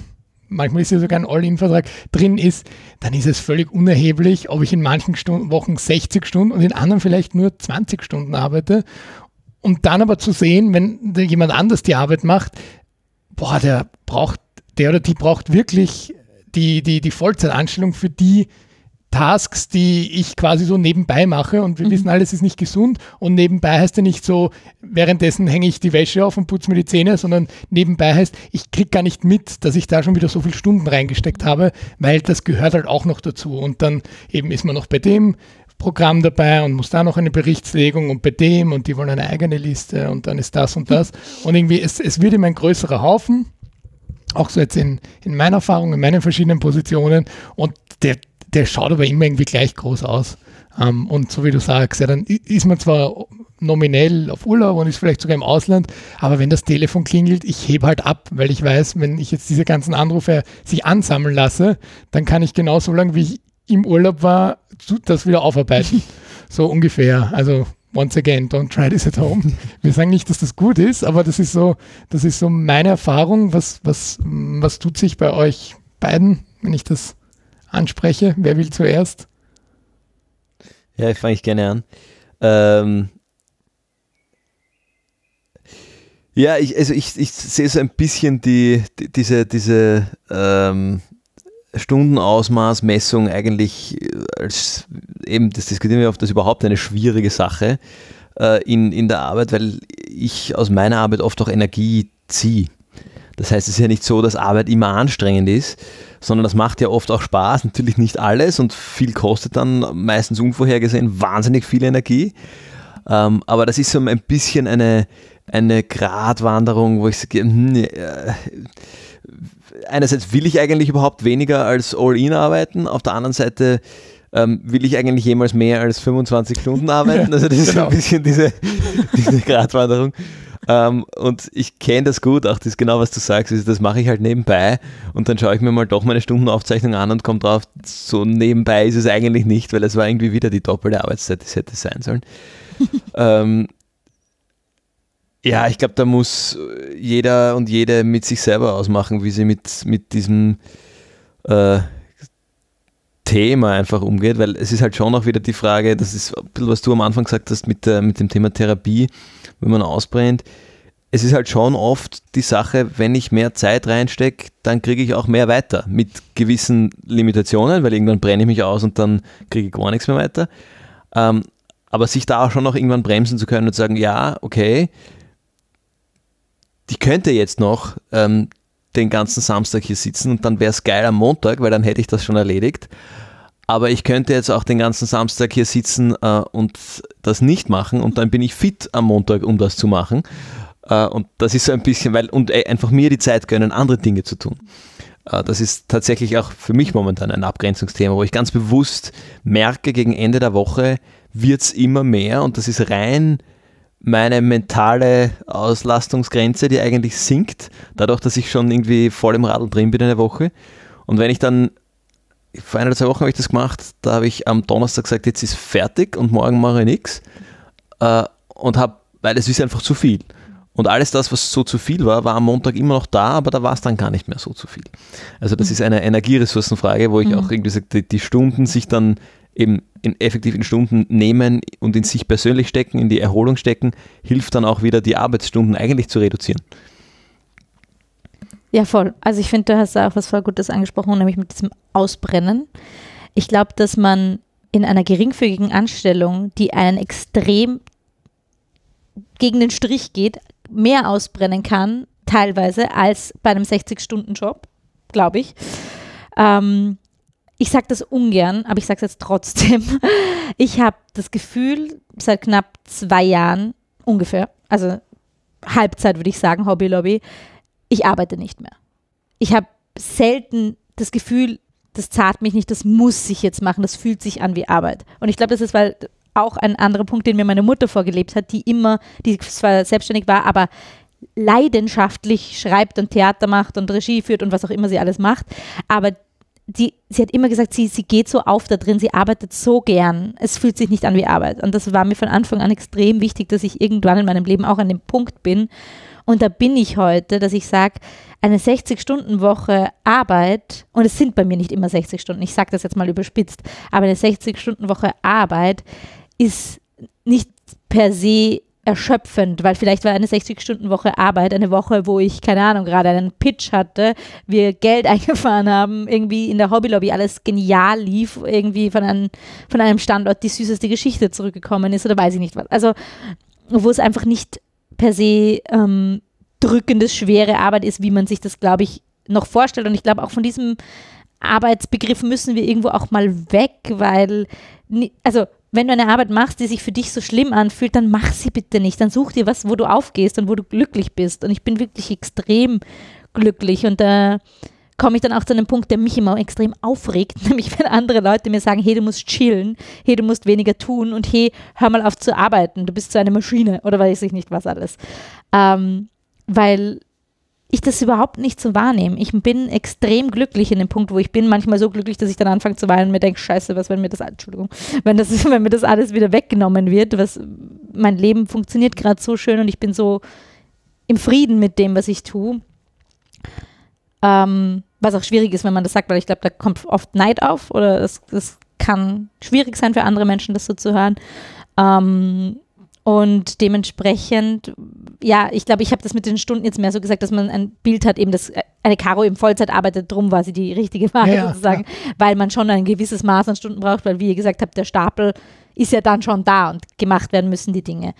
manchmal ist ja sogar ein All-In-Vertrag drin ist, dann ist es völlig unerheblich, ob ich in manchen Stunden, Wochen 60 Stunden und in anderen vielleicht nur 20 Stunden arbeite. Und dann aber zu sehen, wenn jemand anders die Arbeit macht, boah, der braucht, der oder die braucht wirklich die, die, die Vollzeitanstellung für die Tasks, die ich quasi so nebenbei mache. Und wir mhm. wissen alles ist nicht gesund. Und nebenbei heißt ja nicht so, währenddessen hänge ich die Wäsche auf und putze mir die Zähne, sondern nebenbei heißt, ich kriege gar nicht mit, dass ich da schon wieder so viele Stunden reingesteckt habe, weil das gehört halt auch noch dazu. Und dann eben ist man noch bei dem, Programm dabei und muss da noch eine Berichtslegung und bei dem und die wollen eine eigene Liste und dann ist das und das. Und irgendwie, es, es wird immer ein größerer Haufen, auch so jetzt in, in meiner Erfahrung, in meinen verschiedenen Positionen und der, der schaut aber immer irgendwie gleich groß aus. Um, ähm, und so wie du sagst, ja, dann ist man zwar nominell auf Urlaub und ist vielleicht sogar im Ausland, aber wenn das Telefon klingelt, ich hebe halt ab, weil ich weiß, wenn ich jetzt diese ganzen Anrufe sich ansammeln lasse, dann kann ich genauso lange, wie ich im Urlaub war, das wieder aufarbeiten. so ungefähr. Also once again, don't try this at home. Wir sagen nicht, dass das gut ist, aber das ist so, das ist so meine Erfahrung. Was, was, was tut sich bei euch beiden, wenn ich das anspreche? Wer will zuerst? Ja, ich fange ich gerne an. Ähm ja, ich, also ich, ich sehe so ein bisschen die, die diese, diese ähm, Stundenausmaßmessung eigentlich äh, als eben, das diskutieren wir oft, das ist überhaupt eine schwierige Sache äh, in, in der Arbeit, weil ich aus meiner Arbeit oft auch Energie ziehe. Das heißt, es ist ja nicht so, dass Arbeit immer anstrengend ist, sondern das macht ja oft auch Spaß, natürlich nicht alles und viel kostet dann meistens unvorhergesehen wahnsinnig viel Energie. Ähm, aber das ist so ein bisschen eine, eine Gratwanderung, wo ich sage, hm, äh, einerseits will ich eigentlich überhaupt weniger als All-In arbeiten, auf der anderen Seite ähm, will ich eigentlich jemals mehr als 25 Stunden arbeiten. Also das ist genau. ein bisschen diese, diese Gratwanderung. Ähm, und ich kenne das gut, auch das genau, was du sagst, ist, das mache ich halt nebenbei und dann schaue ich mir mal doch meine Stundenaufzeichnung an und komme drauf, so nebenbei ist es eigentlich nicht, weil es war irgendwie wieder die doppelte Arbeitszeit, die es hätte sein sollen. ähm, ja, ich glaube, da muss jeder und jede mit sich selber ausmachen, wie sie mit, mit diesem äh, Thema einfach umgeht, weil es ist halt schon auch wieder die Frage, das ist ein bisschen, was du am Anfang gesagt hast mit, der, mit dem Thema Therapie, wenn man ausbrennt. Es ist halt schon oft die Sache, wenn ich mehr Zeit reinstecke, dann kriege ich auch mehr weiter mit gewissen Limitationen, weil irgendwann brenne ich mich aus und dann kriege ich gar nichts mehr weiter. Ähm, aber sich da auch schon noch irgendwann bremsen zu können und sagen, ja, okay, die könnte jetzt noch ähm, den ganzen Samstag hier sitzen und dann wäre es geil am Montag, weil dann hätte ich das schon erledigt. Aber ich könnte jetzt auch den ganzen Samstag hier sitzen äh, und das nicht machen und dann bin ich fit am Montag, um das zu machen. Äh, und das ist so ein bisschen, weil, und äh, einfach mir die Zeit gönnen, andere Dinge zu tun. Äh, das ist tatsächlich auch für mich momentan ein Abgrenzungsthema, wo ich ganz bewusst merke, gegen Ende der Woche wird es immer mehr und das ist rein meine mentale Auslastungsgrenze, die eigentlich sinkt, dadurch, dass ich schon irgendwie voll im Radl drin bin eine Woche. Und wenn ich dann, vor einer oder zwei Wochen habe ich das gemacht, da habe ich am Donnerstag gesagt, jetzt ist fertig und morgen mache ich nichts. Äh, und habe, weil es ist einfach zu viel. Und alles das, was so zu viel war, war am Montag immer noch da, aber da war es dann gar nicht mehr so zu viel. Also das mhm. ist eine Energieressourcenfrage, wo ich mhm. auch irgendwie sage, die, die Stunden sich dann eben in effektiven Stunden nehmen und in sich persönlich stecken, in die Erholung stecken, hilft dann auch wieder, die Arbeitsstunden eigentlich zu reduzieren. Ja, voll. Also ich finde, du hast da auch was voll Gutes angesprochen, nämlich mit diesem Ausbrennen. Ich glaube, dass man in einer geringfügigen Anstellung, die einen extrem gegen den Strich geht, mehr ausbrennen kann, teilweise, als bei einem 60-Stunden-Job, glaube ich. Ähm, ich sage das ungern, aber ich sage es jetzt trotzdem. Ich habe das Gefühl, seit knapp zwei Jahren ungefähr, also Halbzeit würde ich sagen, Hobby Lobby, ich arbeite nicht mehr. Ich habe selten das Gefühl, das zahlt mich nicht, das muss ich jetzt machen, das fühlt sich an wie Arbeit. Und ich glaube, das ist, weil auch ein anderer Punkt, den mir meine Mutter vorgelebt hat, die immer, die zwar selbstständig war, aber leidenschaftlich schreibt und Theater macht und Regie führt und was auch immer sie alles macht. Aber die, sie hat immer gesagt, sie, sie geht so auf da drin, sie arbeitet so gern. Es fühlt sich nicht an wie Arbeit. Und das war mir von Anfang an extrem wichtig, dass ich irgendwann in meinem Leben auch an dem Punkt bin. Und da bin ich heute, dass ich sage, eine 60-Stunden-Woche Arbeit, und es sind bei mir nicht immer 60 Stunden, ich sage das jetzt mal überspitzt, aber eine 60-Stunden-Woche Arbeit ist nicht per se erschöpfend, weil vielleicht war eine 60-Stunden-Woche Arbeit, eine Woche, wo ich, keine Ahnung, gerade einen Pitch hatte, wir Geld eingefahren haben, irgendwie in der Hobbylobby alles genial lief, irgendwie von einem, von einem Standort die süßeste Geschichte zurückgekommen ist oder weiß ich nicht was. Also, wo es einfach nicht per se ähm, drückende, schwere Arbeit ist, wie man sich das, glaube ich, noch vorstellt. Und ich glaube, auch von diesem Arbeitsbegriff müssen wir irgendwo auch mal weg, weil, also wenn du eine Arbeit machst, die sich für dich so schlimm anfühlt, dann mach sie bitte nicht. Dann such dir was, wo du aufgehst und wo du glücklich bist. Und ich bin wirklich extrem glücklich. Und da komme ich dann auch zu einem Punkt, der mich immer extrem aufregt, nämlich wenn andere Leute mir sagen, hey, du musst chillen, hey, du musst weniger tun und hey, hör mal auf zu arbeiten, du bist so eine Maschine oder weiß ich nicht was alles. Ähm, weil ich das überhaupt nicht so wahrnehme. Ich bin extrem glücklich in dem Punkt, wo ich bin. Manchmal so glücklich, dass ich dann anfange zu weinen und mir denke, scheiße, was, wenn mir das, Entschuldigung, wenn, das, wenn mir das alles wieder weggenommen wird, was, mein Leben funktioniert gerade so schön und ich bin so im Frieden mit dem, was ich tue. Ähm, was auch schwierig ist, wenn man das sagt, weil ich glaube, da kommt oft Neid auf oder es, es kann schwierig sein für andere Menschen, das so zu hören. Ähm, und dementsprechend, ja, ich glaube, ich habe das mit den Stunden jetzt mehr so gesagt, dass man ein Bild hat, eben, dass eine Caro im Vollzeit arbeitet, drum war sie die richtige Wahl ja, sozusagen, ja. weil man schon ein gewisses Maß an Stunden braucht, weil, wie ihr gesagt habt, der Stapel ist ja dann schon da und gemacht werden müssen die Dinge.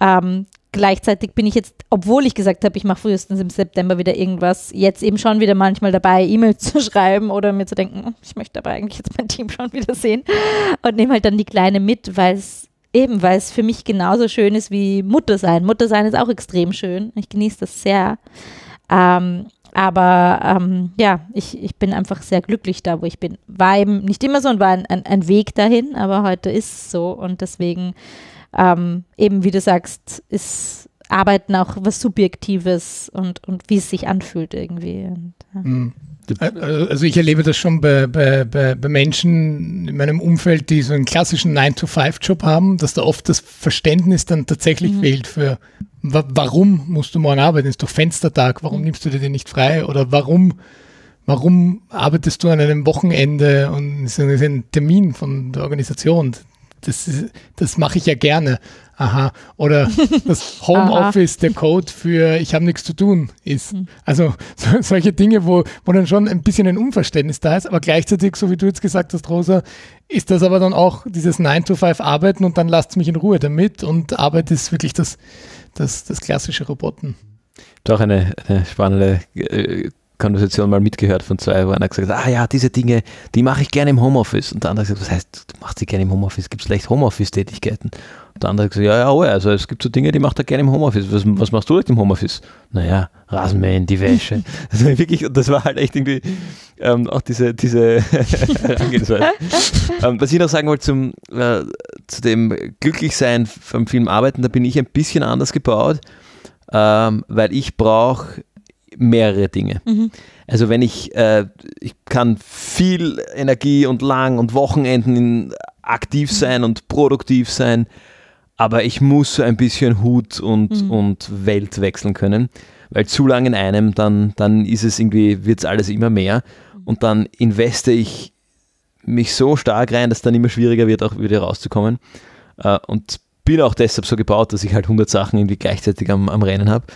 Ähm, gleichzeitig bin ich jetzt, obwohl ich gesagt habe, ich mache frühestens im September wieder irgendwas, jetzt eben schon wieder manchmal dabei, E-Mails zu schreiben oder mir zu denken, hm, ich möchte aber eigentlich jetzt mein Team schon wieder sehen und nehme halt dann die Kleine mit, weil es Eben, weil es für mich genauso schön ist wie Mutter sein. Mutter sein ist auch extrem schön. Ich genieße das sehr. Ähm, aber ähm, ja, ich, ich bin einfach sehr glücklich da, wo ich bin. War eben nicht immer so und war ein, ein, ein Weg dahin, aber heute ist es so. Und deswegen, ähm, eben wie du sagst, ist Arbeiten auch was Subjektives und, und wie es sich anfühlt irgendwie. Und, ja. mhm. Also ich erlebe das schon bei, bei, bei, bei Menschen in meinem Umfeld, die so einen klassischen 9-to-5-Job haben, dass da oft das Verständnis dann tatsächlich mhm. fehlt für warum musst du morgen arbeiten? Ist doch Fenstertag, warum mhm. nimmst du dir den nicht frei? Oder warum, warum arbeitest du an einem Wochenende und es ist ein Termin von der Organisation? Das, das mache ich ja gerne. Aha. Oder das Homeoffice, der Code für ich habe nichts zu tun ist. Hm. Also so, solche Dinge, wo, wo dann schon ein bisschen ein Unverständnis da ist, aber gleichzeitig, so wie du jetzt gesagt hast, Rosa, ist das aber dann auch dieses 9-to-5 Arbeiten und dann lasst mich in Ruhe damit und Arbeit ist wirklich das, das, das klassische Roboten. Doch eine, eine spannende äh, Konversation mal mitgehört von zwei, wo einer gesagt hat, ah ja, diese Dinge, die mache ich gerne im Homeoffice. Und der andere gesagt, was heißt, du machst sie gerne im Homeoffice? Gibt es vielleicht Homeoffice-Tätigkeiten? Der andere gesagt, ja, ja, oh, also es gibt so Dinge, die macht er gerne im Homeoffice. Was, was machst du im Homeoffice? Naja, Rasenmähen, die Wäsche. Also wirklich, das war halt echt irgendwie ähm, auch diese, diese Herangehensweise. ähm, was ich noch sagen wollte zum, äh, zu dem Glücklichsein vom Film Arbeiten, da bin ich ein bisschen anders gebaut, ähm, weil ich brauche mehrere Dinge. Mhm. Also wenn ich, äh, ich kann viel Energie und lang und Wochenenden aktiv mhm. sein und produktiv sein, aber ich muss so ein bisschen Hut und, mhm. und Welt wechseln können, weil zu lange in einem, dann, dann ist es irgendwie, wird es alles immer mehr und dann investe ich mich so stark rein, dass es dann immer schwieriger wird, auch wieder rauszukommen. Äh, und bin auch deshalb so gebaut, dass ich halt 100 Sachen irgendwie gleichzeitig am, am Rennen habe.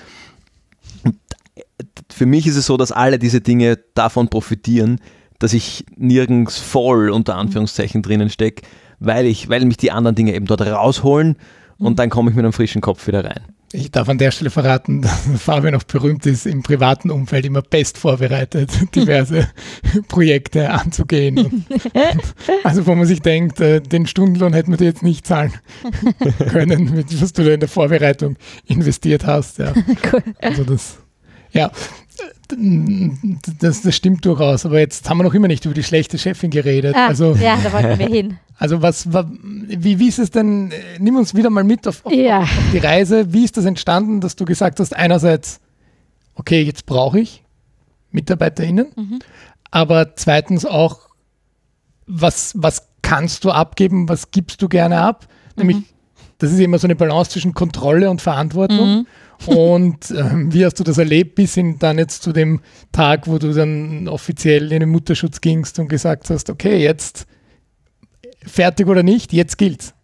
Für mich ist es so, dass alle diese Dinge davon profitieren, dass ich nirgends voll unter Anführungszeichen drinnen stecke, weil, ich, weil mich die anderen Dinge eben dort rausholen und mhm. dann komme ich mit einem frischen Kopf wieder rein. Ich darf an der Stelle verraten, dass Fabian auch berühmt ist, im privaten Umfeld immer best vorbereitet, diverse Projekte anzugehen. also wo man sich denkt, äh, den Stundenlohn hätten wir dir jetzt nicht zahlen können, was du da in der Vorbereitung investiert hast. Ja. Cool. Also das, ja, das, das stimmt durchaus, aber jetzt haben wir noch immer nicht über die schlechte Chefin geredet. Ah, also, ja, da wollten wir hin. Also was, wie, wie ist es denn, nimm uns wieder mal mit auf, auf, ja. auf die Reise. Wie ist das entstanden, dass du gesagt hast, einerseits, okay, jetzt brauche ich MitarbeiterInnen, mhm. aber zweitens auch, was, was kannst du abgeben, was gibst du gerne ab? Nämlich, mhm. das ist immer so eine Balance zwischen Kontrolle und Verantwortung. Mhm. Und ähm, wie hast du das erlebt, bis hin dann jetzt zu dem Tag, wo du dann offiziell in den Mutterschutz gingst und gesagt hast, okay, jetzt fertig oder nicht, jetzt gilt's.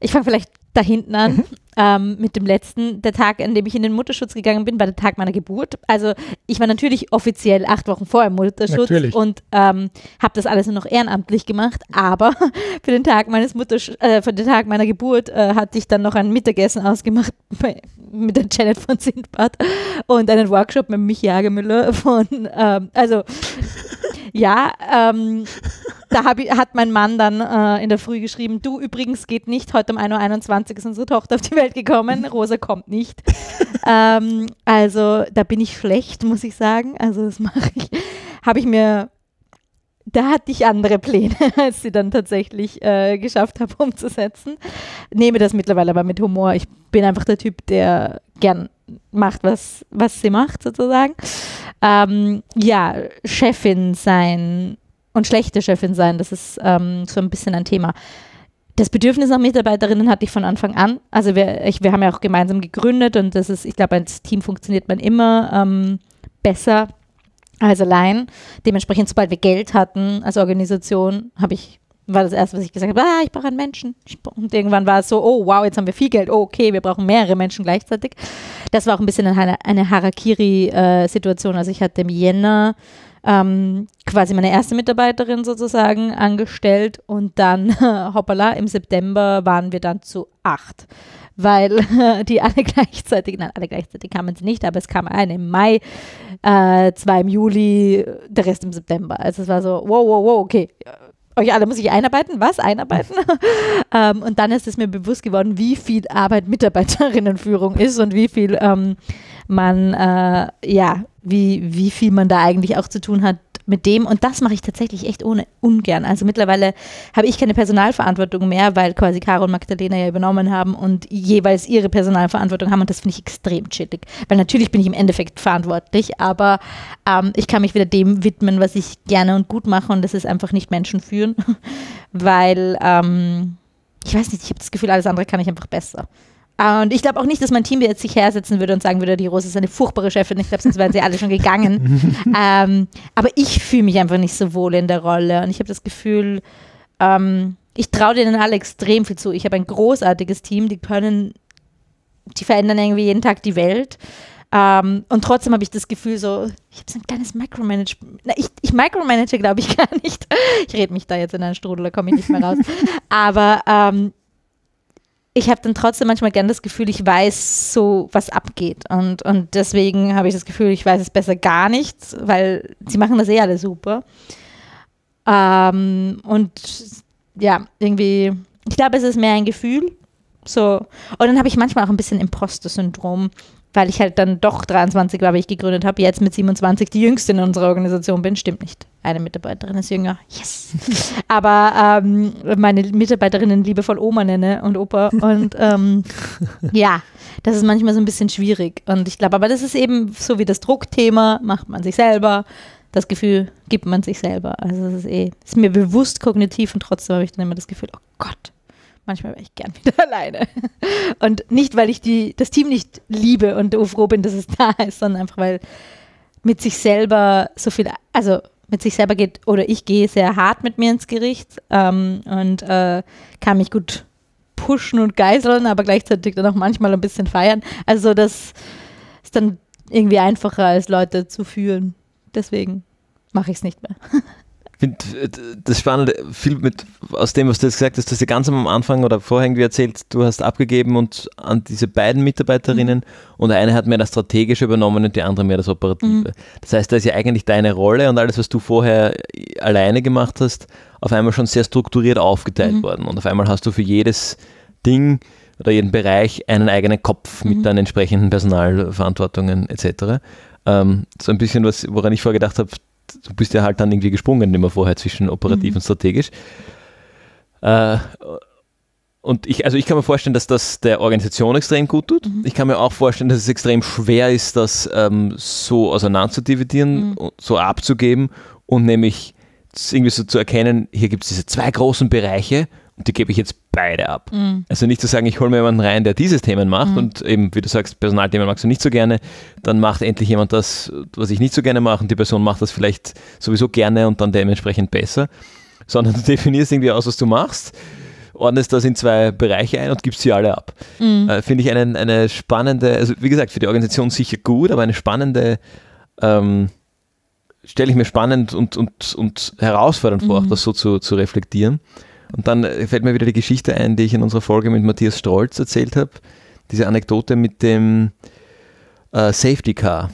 Ich fange vielleicht da hinten an. Mhm. Ähm, mit dem letzten, der Tag, an dem ich in den Mutterschutz gegangen bin, war der Tag meiner Geburt. Also ich war natürlich offiziell acht Wochen vor im Mutterschutz natürlich. und ähm, habe das alles nur noch ehrenamtlich gemacht. Aber für den Tag meines Muttersch äh, für den Tag meiner Geburt äh, hatte ich dann noch ein Mittagessen ausgemacht bei, mit der Janet von Sindbad und einen Workshop mit Michi Hagemüller von, ähm, also ja, ähm, da hab, hat mein Mann dann äh, in der Früh geschrieben, du übrigens geht nicht, heute um 1.21 Uhr ist unsere Tochter auf die Welt gekommen, Rosa kommt nicht. ähm, also da bin ich schlecht, muss ich sagen. Also das mache ich, habe ich mir, da hatte ich andere Pläne, als sie dann tatsächlich äh, geschafft habe umzusetzen. Nehme das mittlerweile aber mit Humor. Ich bin einfach der Typ, der gern macht, was, was sie macht, sozusagen. Ähm, ja, Chefin sein und schlechte Chefin sein, das ist ähm, so ein bisschen ein Thema. Das Bedürfnis nach Mitarbeiterinnen hatte ich von Anfang an. Also wir, ich, wir haben ja auch gemeinsam gegründet und das ist, ich glaube, als Team funktioniert man immer ähm, besser als allein. Dementsprechend, sobald wir Geld hatten als Organisation, habe ich war das erste, was ich gesagt habe, ah, ich brauche einen Menschen. Und irgendwann war es so, oh wow, jetzt haben wir viel Geld, oh, okay, wir brauchen mehrere Menschen gleichzeitig. Das war auch ein bisschen eine, eine Harakiri-Situation. Äh, also ich hatte im Jänner ähm, quasi meine erste Mitarbeiterin sozusagen angestellt und dann, hoppala, im September waren wir dann zu acht, weil die alle gleichzeitig, nein, alle gleichzeitig kamen sie nicht, aber es kam eine im Mai, äh, zwei im Juli, der Rest im September. Also es war so, wow, wow, wow, okay, euch alle muss ich einarbeiten. Was? Einarbeiten? ähm, und dann ist es mir bewusst geworden, wie viel Arbeit Mitarbeiterinnenführung ist und wie viel ähm, man, äh, ja, wie, wie viel man da eigentlich auch zu tun hat mit dem. Und das mache ich tatsächlich echt ohne, ungern. Also mittlerweile habe ich keine Personalverantwortung mehr, weil quasi Caro und Magdalena ja übernommen haben und jeweils ihre Personalverantwortung haben. Und das finde ich extrem chillig. Weil natürlich bin ich im Endeffekt verantwortlich, aber ähm, ich kann mich wieder dem widmen, was ich gerne und gut mache. Und das ist einfach nicht Menschen führen, weil ähm, ich weiß nicht, ich habe das Gefühl, alles andere kann ich einfach besser. Und ich glaube auch nicht, dass mein Team jetzt sich hersetzen würde und sagen würde, die Rose ist eine furchtbare Chefin. Ich glaube, sonst wären sie alle schon gegangen. ähm, aber ich fühle mich einfach nicht so wohl in der Rolle. Und ich habe das Gefühl, ähm, ich traue denen alle extrem viel zu. Ich habe ein großartiges Team, die können, die verändern irgendwie jeden Tag die Welt. Ähm, und trotzdem habe ich das Gefühl, so, ich habe so ein kleines Micromanagement. Ich, ich micromanage, glaube ich, gar nicht. Ich rede mich da jetzt in einen Strudel, da komme ich nicht mehr raus. Aber ähm, ich habe dann trotzdem manchmal gern das Gefühl, ich weiß so, was abgeht. Und, und deswegen habe ich das Gefühl, ich weiß es besser gar nicht, weil sie machen das eh alle super. Ähm, und ja, irgendwie, ich glaube, es ist mehr ein Gefühl. So. Und dann habe ich manchmal auch ein bisschen Imposter-Syndrom, weil ich halt dann doch 23 war, wie ich gegründet habe, jetzt mit 27 die jüngste in unserer Organisation bin. Stimmt nicht. Eine Mitarbeiterin ist jünger. Yes. Aber ähm, meine Mitarbeiterinnen liebevoll Oma nenne und Opa. Und ähm, ja, das ist manchmal so ein bisschen schwierig. Und ich glaube, aber das ist eben so wie das Druckthema, macht man sich selber. Das Gefühl gibt man sich selber. Also es ist eh, ist mir bewusst kognitiv und trotzdem habe ich dann immer das Gefühl, oh Gott, manchmal wäre ich gern wieder alleine. Und nicht, weil ich die, das Team nicht liebe und froh bin, dass es da ist, sondern einfach, weil mit sich selber so viel, also mit sich selber geht, oder ich gehe sehr hart mit mir ins Gericht ähm, und äh, kann mich gut pushen und geißeln, aber gleichzeitig dann auch manchmal ein bisschen feiern. Also das ist dann irgendwie einfacher, als Leute zu fühlen. Deswegen mache ich es nicht mehr. Ich finde das Spannende, viel mit aus dem, was du jetzt gesagt hast, du hast ja ganz am Anfang oder vorher irgendwie erzählt, du hast abgegeben und an diese beiden Mitarbeiterinnen mhm. und eine hat mehr das Strategische übernommen und die andere mehr das Operative. Mhm. Das heißt, da ist ja eigentlich deine Rolle und alles, was du vorher alleine gemacht hast, auf einmal schon sehr strukturiert aufgeteilt mhm. worden. Und auf einmal hast du für jedes Ding oder jeden Bereich einen eigenen Kopf mit mhm. deinen entsprechenden Personalverantwortungen etc. Ähm, so ein bisschen was, woran ich vorher gedacht habe, du bist ja halt dann irgendwie gesprungen immer vorher zwischen operativ mhm. und strategisch. Äh, und ich, also ich kann mir vorstellen, dass das der Organisation extrem gut tut. Mhm. Ich kann mir auch vorstellen, dass es extrem schwer ist, das ähm, so auseinanderzudividieren, mhm. so abzugeben und nämlich irgendwie so zu erkennen, hier gibt es diese zwei großen Bereiche die gebe ich jetzt beide ab. Mhm. Also nicht zu sagen, ich hole mir jemanden rein, der dieses Themen macht mhm. und eben, wie du sagst, Personalthemen magst du nicht so gerne, dann macht endlich jemand das, was ich nicht so gerne mache und die Person macht das vielleicht sowieso gerne und dann dementsprechend besser, sondern du definierst irgendwie aus, was du machst, ordnest das in zwei Bereiche ein und gibst sie alle ab. Mhm. Äh, Finde ich einen, eine spannende, also wie gesagt, für die Organisation sicher gut, aber eine spannende ähm, stelle ich mir spannend und, und, und herausfordernd vor, auch mhm. das so zu, zu reflektieren. Und dann fällt mir wieder die Geschichte ein, die ich in unserer Folge mit Matthias Strolz erzählt habe. Diese Anekdote mit dem äh, Safety Car.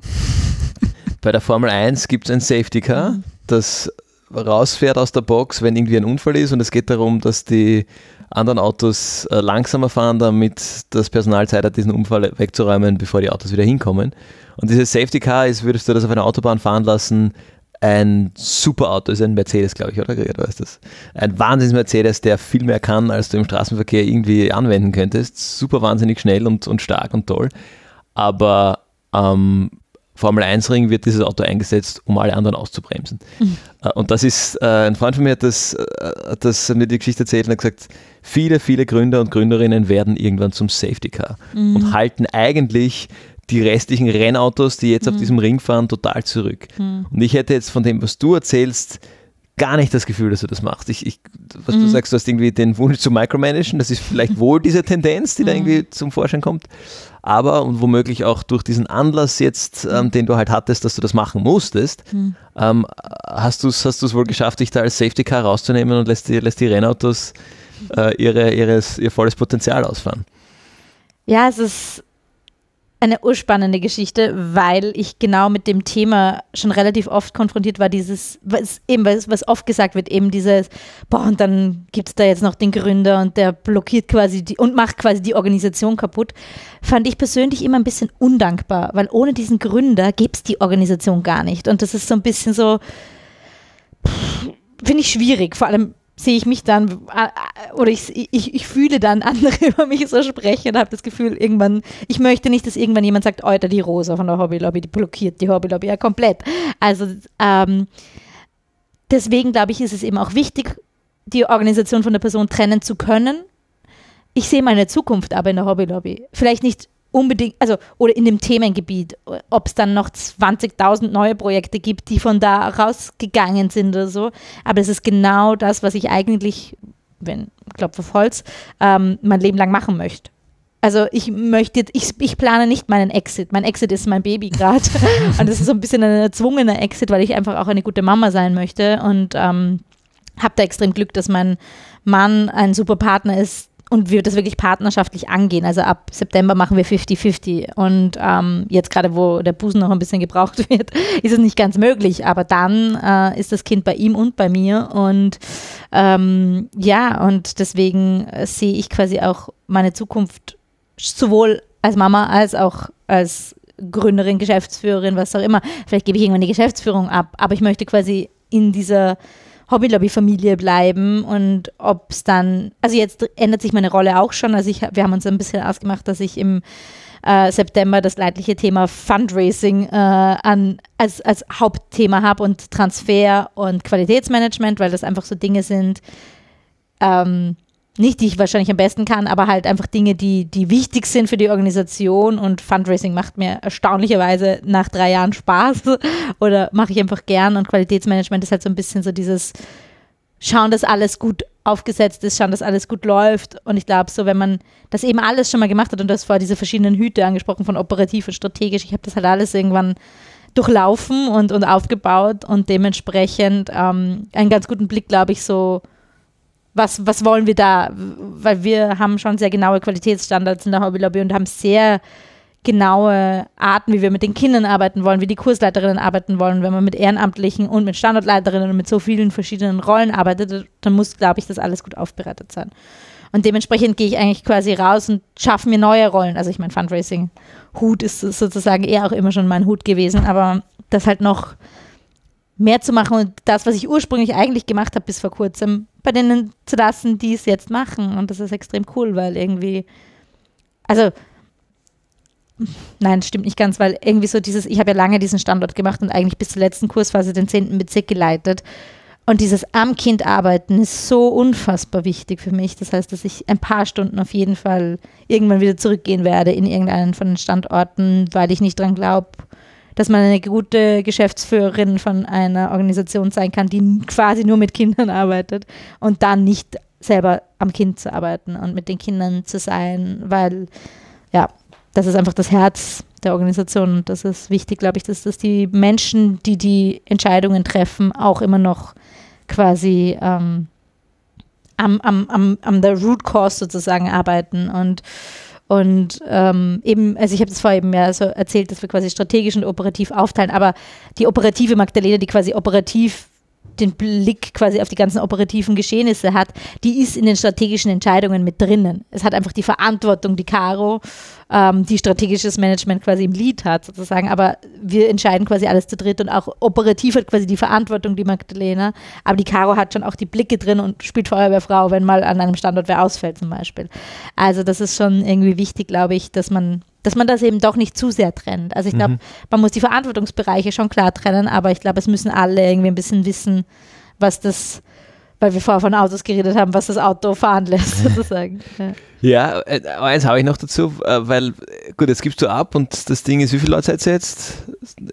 Bei der Formel 1 gibt es ein Safety Car, mhm. das rausfährt aus der Box, wenn irgendwie ein Unfall ist und es geht darum, dass die anderen Autos äh, langsamer fahren, damit das Personal Zeit hat, diesen Unfall wegzuräumen, bevor die Autos wieder hinkommen. Und dieses Safety Car ist, würdest du das auf einer Autobahn fahren lassen, ein super Auto, ist ein Mercedes, glaube ich, oder? Du weißt das. Ein Wahnsinns-Mercedes, der viel mehr kann, als du im Straßenverkehr irgendwie anwenden könntest. Super wahnsinnig schnell und, und stark und toll. Aber ähm, Formel 1-Ring wird dieses Auto eingesetzt, um alle anderen auszubremsen. Mhm. Und das ist, äh, ein Freund von mir hat das, äh, das mir die Geschichte erzählt und hat gesagt, viele, viele Gründer und Gründerinnen werden irgendwann zum Safety Car mhm. und halten eigentlich die restlichen Rennautos, die jetzt mhm. auf diesem Ring fahren, total zurück. Mhm. Und ich hätte jetzt von dem, was du erzählst, gar nicht das Gefühl, dass du das machst. Ich, ich, was mhm. du sagst, du hast irgendwie den Wunsch zu micromanagen, das ist vielleicht wohl diese Tendenz, die da mhm. irgendwie zum Vorschein kommt, aber und womöglich auch durch diesen Anlass jetzt, ähm, mhm. den du halt hattest, dass du das machen musstest, mhm. ähm, hast du es hast wohl geschafft, dich da als Safety Car rauszunehmen und lässt die, lässt die Rennautos äh, ihre, ihres, ihr volles Potenzial ausfahren. Ja, es ist eine urspannende Geschichte, weil ich genau mit dem Thema schon relativ oft konfrontiert war, dieses, was eben, was, was oft gesagt wird, eben dieses, boah, und dann gibt es da jetzt noch den Gründer und der blockiert quasi die und macht quasi die Organisation kaputt, fand ich persönlich immer ein bisschen undankbar, weil ohne diesen Gründer gäbe es die Organisation gar nicht. Und das ist so ein bisschen so, finde ich schwierig, vor allem sehe ich mich dann, äh, äh, oder ich, ich, ich fühle dann andere über mich so sprechen und habe das Gefühl, irgendwann, ich möchte nicht, dass irgendwann jemand sagt, Alter, die Rosa von der Hobbylobby, die blockiert die Hobbylobby ja komplett. Also ähm, deswegen glaube ich, ist es eben auch wichtig, die Organisation von der Person trennen zu können. Ich sehe meine Zukunft aber in der Hobbylobby. Vielleicht nicht unbedingt, also oder in dem Themengebiet, ob es dann noch 20.000 neue Projekte gibt, die von da rausgegangen sind oder so. Aber es ist genau das, was ich eigentlich, wenn Klopf auf Holz, ähm, mein Leben lang machen möchte. Also ich möchte, ich, ich plane nicht meinen Exit. Mein Exit ist mein Baby gerade. und das ist so ein bisschen ein erzwungener Exit, weil ich einfach auch eine gute Mama sein möchte. Und ähm, habe da extrem Glück, dass mein Mann ein super Partner ist, und wir das wirklich partnerschaftlich angehen. Also ab September machen wir 50-50. Und ähm, jetzt gerade, wo der Busen noch ein bisschen gebraucht wird, ist es nicht ganz möglich. Aber dann äh, ist das Kind bei ihm und bei mir. Und ähm, ja, und deswegen äh, sehe ich quasi auch meine Zukunft sowohl als Mama als auch als Gründerin, Geschäftsführerin, was auch immer. Vielleicht gebe ich irgendwann die Geschäftsführung ab, aber ich möchte quasi in dieser Hobby-Lobby-Familie bleiben und ob es dann, also jetzt ändert sich meine Rolle auch schon, also ich, wir haben uns ein bisschen ausgemacht, dass ich im äh, September das leidliche Thema Fundraising äh, an, als, als Hauptthema habe und Transfer und Qualitätsmanagement, weil das einfach so Dinge sind, ähm, nicht die ich wahrscheinlich am besten kann, aber halt einfach Dinge, die, die wichtig sind für die Organisation und Fundraising macht mir erstaunlicherweise nach drei Jahren Spaß oder mache ich einfach gern und Qualitätsmanagement ist halt so ein bisschen so dieses schauen, dass alles gut aufgesetzt ist, schauen, dass alles gut läuft und ich glaube so, wenn man das eben alles schon mal gemacht hat und das vor diese verschiedenen Hüte angesprochen von operativ und strategisch, ich habe das halt alles irgendwann durchlaufen und, und aufgebaut und dementsprechend ähm, einen ganz guten Blick, glaube ich, so was, was wollen wir da? Weil wir haben schon sehr genaue Qualitätsstandards in der Hobbylobby und haben sehr genaue Arten, wie wir mit den Kindern arbeiten wollen, wie die Kursleiterinnen arbeiten wollen. Wenn man mit Ehrenamtlichen und mit Standortleiterinnen und mit so vielen verschiedenen Rollen arbeitet, dann muss, glaube ich, das alles gut aufbereitet sein. Und dementsprechend gehe ich eigentlich quasi raus und schaffe mir neue Rollen. Also ich meine, Fundraising-Hut ist sozusagen eher auch immer schon mein Hut gewesen, aber das halt noch mehr zu machen und das, was ich ursprünglich eigentlich gemacht habe bis vor kurzem, bei denen zu lassen, die es jetzt machen. Und das ist extrem cool, weil irgendwie, also Nein, stimmt nicht ganz, weil irgendwie so dieses, ich habe ja lange diesen Standort gemacht und eigentlich bis zur letzten Kursphase den 10. Bezirk geleitet. Und dieses am Kind arbeiten ist so unfassbar wichtig für mich. Das heißt, dass ich ein paar Stunden auf jeden Fall irgendwann wieder zurückgehen werde in irgendeinen von den Standorten, weil ich nicht dran glaube, dass man eine gute Geschäftsführerin von einer Organisation sein kann, die quasi nur mit Kindern arbeitet und dann nicht selber am Kind zu arbeiten und mit den Kindern zu sein, weil ja, das ist einfach das Herz der Organisation. Und das ist wichtig, glaube ich, dass, dass die Menschen, die die Entscheidungen treffen, auch immer noch quasi ähm, am, am, am, am der Root Cause sozusagen arbeiten und und ähm, eben, also ich habe das vorher eben ja so erzählt, dass wir quasi strategisch und operativ aufteilen, aber die operative Magdalena, die quasi operativ den Blick quasi auf die ganzen operativen Geschehnisse hat, die ist in den strategischen Entscheidungen mit drinnen. Es hat einfach die Verantwortung, die Caro, ähm, die strategisches Management quasi im Lead hat, sozusagen. Aber wir entscheiden quasi alles zu dritt und auch operativ hat quasi die Verantwortung die Magdalena. Aber die Caro hat schon auch die Blicke drin und spielt Feuerwehrfrau, wenn mal an einem Standort wer ausfällt zum Beispiel. Also das ist schon irgendwie wichtig, glaube ich, dass man dass man das eben doch nicht zu sehr trennt. Also ich glaube, mhm. man muss die Verantwortungsbereiche schon klar trennen, aber ich glaube, es müssen alle irgendwie ein bisschen wissen, was das, weil wir vorher von Autos geredet haben, was das Auto fahren lässt, sozusagen. Ja, ja äh, eins habe ich noch dazu, äh, weil, gut, jetzt gibst du ab und das Ding ist, wie viele Leute seid ihr jetzt?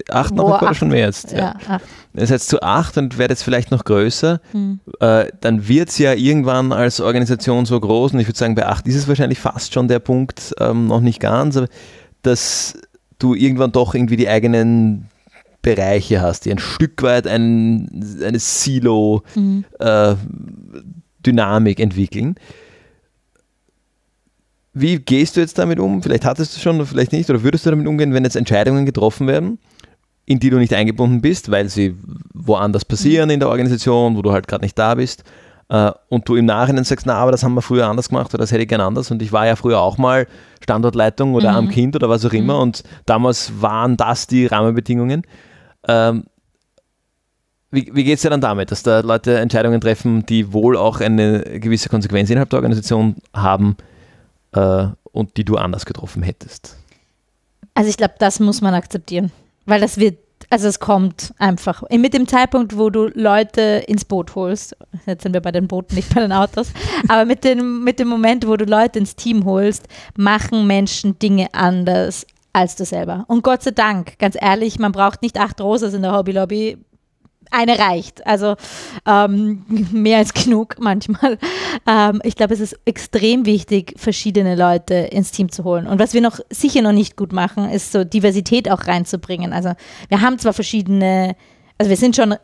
Acht noch oder schon mehr jetzt? Ja, ja. Ihr seid zu acht und werdet jetzt vielleicht noch größer. Hm. Äh, dann wird es ja irgendwann als Organisation so groß und ich würde sagen, bei acht ist es wahrscheinlich fast schon der Punkt, ähm, noch nicht ganz, aber dass du irgendwann doch irgendwie die eigenen Bereiche hast, die ein Stück weit ein, eine Silo-Dynamik mhm. äh, entwickeln. Wie gehst du jetzt damit um? Vielleicht hattest du schon vielleicht nicht, oder würdest du damit umgehen, wenn jetzt Entscheidungen getroffen werden, in die du nicht eingebunden bist, weil sie woanders passieren in der Organisation, wo du halt gerade nicht da bist, äh, und du im Nachhinein sagst, na, aber das haben wir früher anders gemacht oder das hätte ich gern anders und ich war ja früher auch mal Standortleitung oder mhm. am Kind oder was auch immer mhm. und damals waren das die Rahmenbedingungen. Ähm, wie, wie geht es dir dann damit, dass da Leute Entscheidungen treffen, die wohl auch eine gewisse Konsequenz innerhalb der Organisation haben äh, und die du anders getroffen hättest? Also ich glaube, das muss man akzeptieren, weil das wird, also es kommt einfach. Mit dem Zeitpunkt, wo du Leute ins Boot holst, jetzt sind wir bei den Booten, nicht bei den Autos, aber mit dem, mit dem Moment, wo du Leute ins Team holst, machen Menschen Dinge anders als du selber. Und Gott sei Dank, ganz ehrlich, man braucht nicht acht Roses in der Hobbylobby. Eine reicht. Also ähm, mehr als genug manchmal. Ähm, ich glaube, es ist extrem wichtig, verschiedene Leute ins Team zu holen. Und was wir noch sicher noch nicht gut machen, ist so Diversität auch reinzubringen. Also wir haben zwar verschiedene, also wir sind schon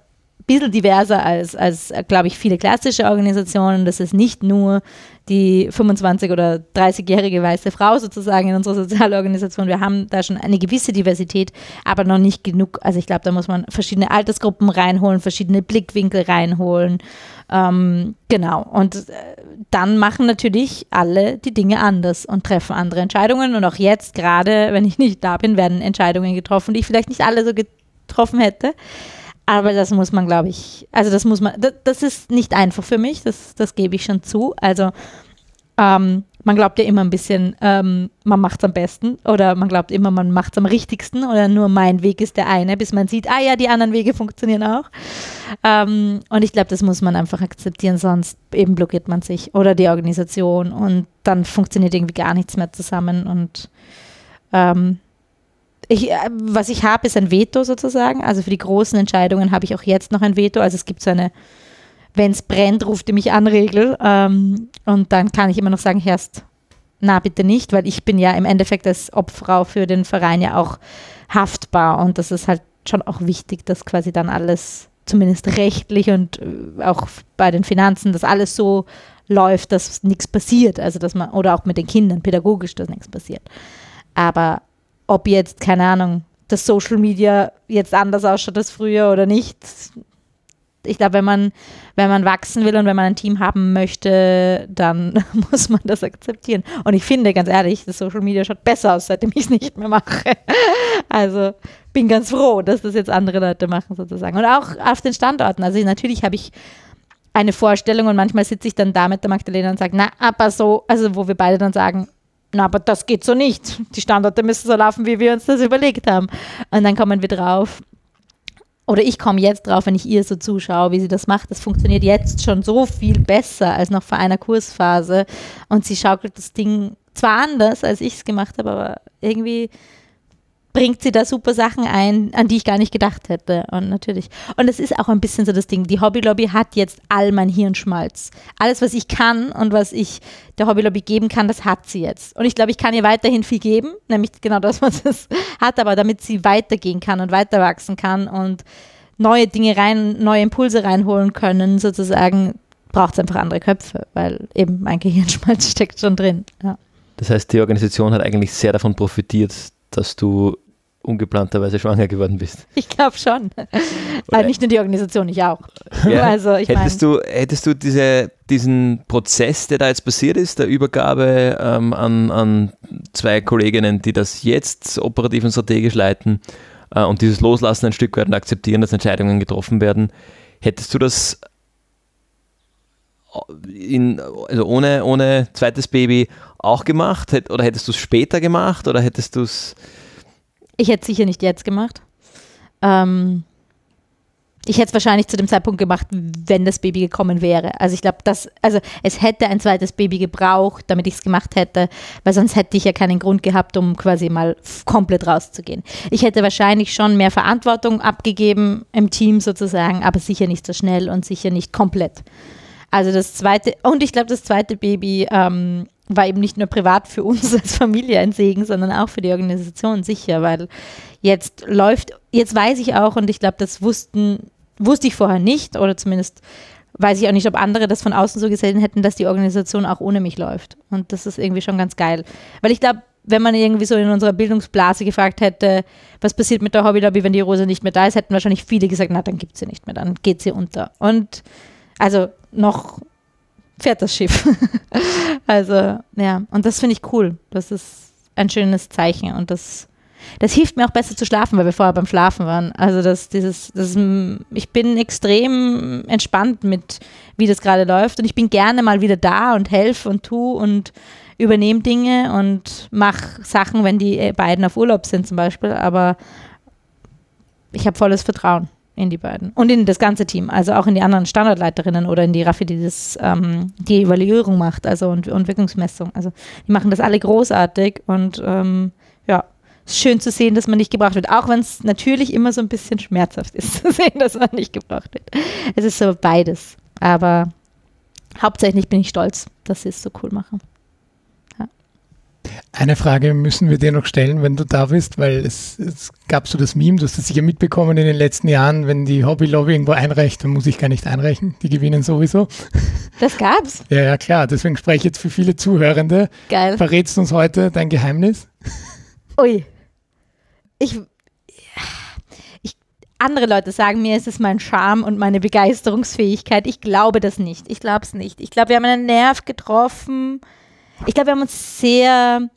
bisschen diverser als, als glaube ich, viele klassische Organisationen. Das ist nicht nur die 25- oder 30-jährige weiße Frau sozusagen in unserer Sozialorganisation. Wir haben da schon eine gewisse Diversität, aber noch nicht genug. Also ich glaube, da muss man verschiedene Altersgruppen reinholen, verschiedene Blickwinkel reinholen. Ähm, genau. Und äh, dann machen natürlich alle die Dinge anders und treffen andere Entscheidungen. Und auch jetzt, gerade wenn ich nicht da bin, werden Entscheidungen getroffen, die ich vielleicht nicht alle so getroffen hätte. Aber das muss man, glaube ich, also das muss man, das, das, ist nicht einfach für mich, das, das gebe ich schon zu. Also, ähm, man glaubt ja immer ein bisschen, ähm, man macht es am besten oder man glaubt immer, man macht es am richtigsten oder nur mein Weg ist der eine, bis man sieht, ah ja, die anderen Wege funktionieren auch. Ähm, und ich glaube, das muss man einfach akzeptieren, sonst eben blockiert man sich oder die Organisation und dann funktioniert irgendwie gar nichts mehr zusammen. Und ähm, ich, äh, was ich habe, ist ein Veto sozusagen. Also für die großen Entscheidungen habe ich auch jetzt noch ein Veto. Also es gibt so eine wenn es brennt, ruft ihr mich an, Regel. Ähm, und dann kann ich immer noch sagen, Herst, na bitte nicht, weil ich bin ja im Endeffekt als Obfrau für den Verein ja auch haftbar und das ist halt schon auch wichtig, dass quasi dann alles zumindest rechtlich und äh, auch bei den Finanzen, dass alles so läuft, dass nichts passiert, also dass man oder auch mit den Kindern pädagogisch, dass nichts passiert. Aber ob jetzt keine Ahnung, das Social Media jetzt anders ausschaut als früher oder nicht, ich glaube, wenn man, wenn man wachsen will und wenn man ein Team haben möchte, dann muss man das akzeptieren. Und ich finde, ganz ehrlich, das Social Media schaut besser aus, seitdem ich es nicht mehr mache. Also bin ganz froh, dass das jetzt andere Leute machen sozusagen. Und auch auf den Standorten. Also natürlich habe ich eine Vorstellung und manchmal sitze ich dann da mit der Magdalena und sage, na, aber so, also wo wir beide dann sagen, na, aber das geht so nicht. Die Standorte müssen so laufen, wie wir uns das überlegt haben. Und dann kommen wir drauf, oder ich komme jetzt drauf, wenn ich ihr so zuschaue, wie sie das macht. Das funktioniert jetzt schon so viel besser als noch vor einer Kursphase. Und sie schaukelt das Ding zwar anders, als ich es gemacht habe, aber irgendwie bringt sie da super Sachen ein, an die ich gar nicht gedacht hätte. Und natürlich. Und es ist auch ein bisschen so das Ding. Die Hobbylobby hat jetzt all mein Hirnschmalz. Alles, was ich kann und was ich der Hobbylobby geben kann, das hat sie jetzt. Und ich glaube, ich kann ihr weiterhin viel geben, nämlich genau das, was es hat, aber damit sie weitergehen kann und weiter wachsen kann und neue Dinge rein, neue Impulse reinholen können, sozusagen, braucht es einfach andere Köpfe, weil eben mein Gehirnschmalz steckt schon drin. Ja. Das heißt, die Organisation hat eigentlich sehr davon profitiert, dass du ungeplanterweise schwanger geworden bist. Ich glaube schon. Aber nicht nur die Organisation, ich auch. Ja. Also, ich hättest, mein, du, hättest du diese, diesen Prozess, der da jetzt passiert ist, der Übergabe ähm, an, an zwei Kolleginnen, die das jetzt operativ und strategisch leiten äh, und dieses Loslassen ein Stück weit und akzeptieren, dass Entscheidungen getroffen werden, hättest du das in, also ohne, ohne zweites Baby auch gemacht? Oder hättest du es später gemacht? Oder hättest du es. Ich hätte es sicher nicht jetzt gemacht. Ähm, ich hätte es wahrscheinlich zu dem Zeitpunkt gemacht, wenn das Baby gekommen wäre. Also ich glaube, dass, also es hätte ein zweites Baby gebraucht, damit ich es gemacht hätte, weil sonst hätte ich ja keinen Grund gehabt, um quasi mal komplett rauszugehen. Ich hätte wahrscheinlich schon mehr Verantwortung abgegeben im Team sozusagen, aber sicher nicht so schnell und sicher nicht komplett. Also das zweite, und ich glaube, das zweite Baby ähm, war eben nicht nur privat für uns als Familie ein Segen, sondern auch für die Organisation sicher, weil jetzt läuft, jetzt weiß ich auch, und ich glaube, das wussten, wusste ich vorher nicht, oder zumindest weiß ich auch nicht, ob andere das von außen so gesehen hätten, dass die Organisation auch ohne mich läuft. Und das ist irgendwie schon ganz geil. Weil ich glaube, wenn man irgendwie so in unserer Bildungsblase gefragt hätte, was passiert mit der Hobby Lobby, wenn die Rose nicht mehr da ist, hätten wahrscheinlich viele gesagt, na, dann gibt sie nicht mehr, dann geht sie unter. Und also noch fährt das Schiff. also, ja, und das finde ich cool. Das ist ein schönes Zeichen und das, das hilft mir auch besser zu schlafen, weil wir vorher beim Schlafen waren. Also, das, dieses, das, ich bin extrem entspannt mit, wie das gerade läuft und ich bin gerne mal wieder da und helfe und tu und übernehme Dinge und mache Sachen, wenn die beiden auf Urlaub sind zum Beispiel, aber ich habe volles Vertrauen in die beiden. Und in das ganze Team, also auch in die anderen Standardleiterinnen oder in die Raffi, die das, ähm, die Evaluierung macht, also und, und Wirkungsmessung. Also die machen das alle großartig und ähm, ja, ist schön zu sehen, dass man nicht gebracht wird, auch wenn es natürlich immer so ein bisschen schmerzhaft ist zu sehen, dass man nicht gebracht wird. Es ist so beides. Aber hauptsächlich bin ich stolz, dass sie es so cool machen. Eine Frage müssen wir dir noch stellen, wenn du da bist, weil es, es gab so das Meme, du hast das sicher mitbekommen in den letzten Jahren, wenn die Hobby Lobby irgendwo einreicht, dann muss ich gar nicht einreichen, die gewinnen sowieso. Das gab's? Ja, ja, klar, deswegen spreche ich jetzt für viele Zuhörende. Geil. Verrätst du uns heute dein Geheimnis? Ui. Ich, ich, andere Leute sagen mir, es ist mein Charme und meine Begeisterungsfähigkeit. Ich glaube das nicht. Ich glaube es nicht. Ich glaube, wir haben einen Nerv getroffen ich glaube, wir haben uns sehr,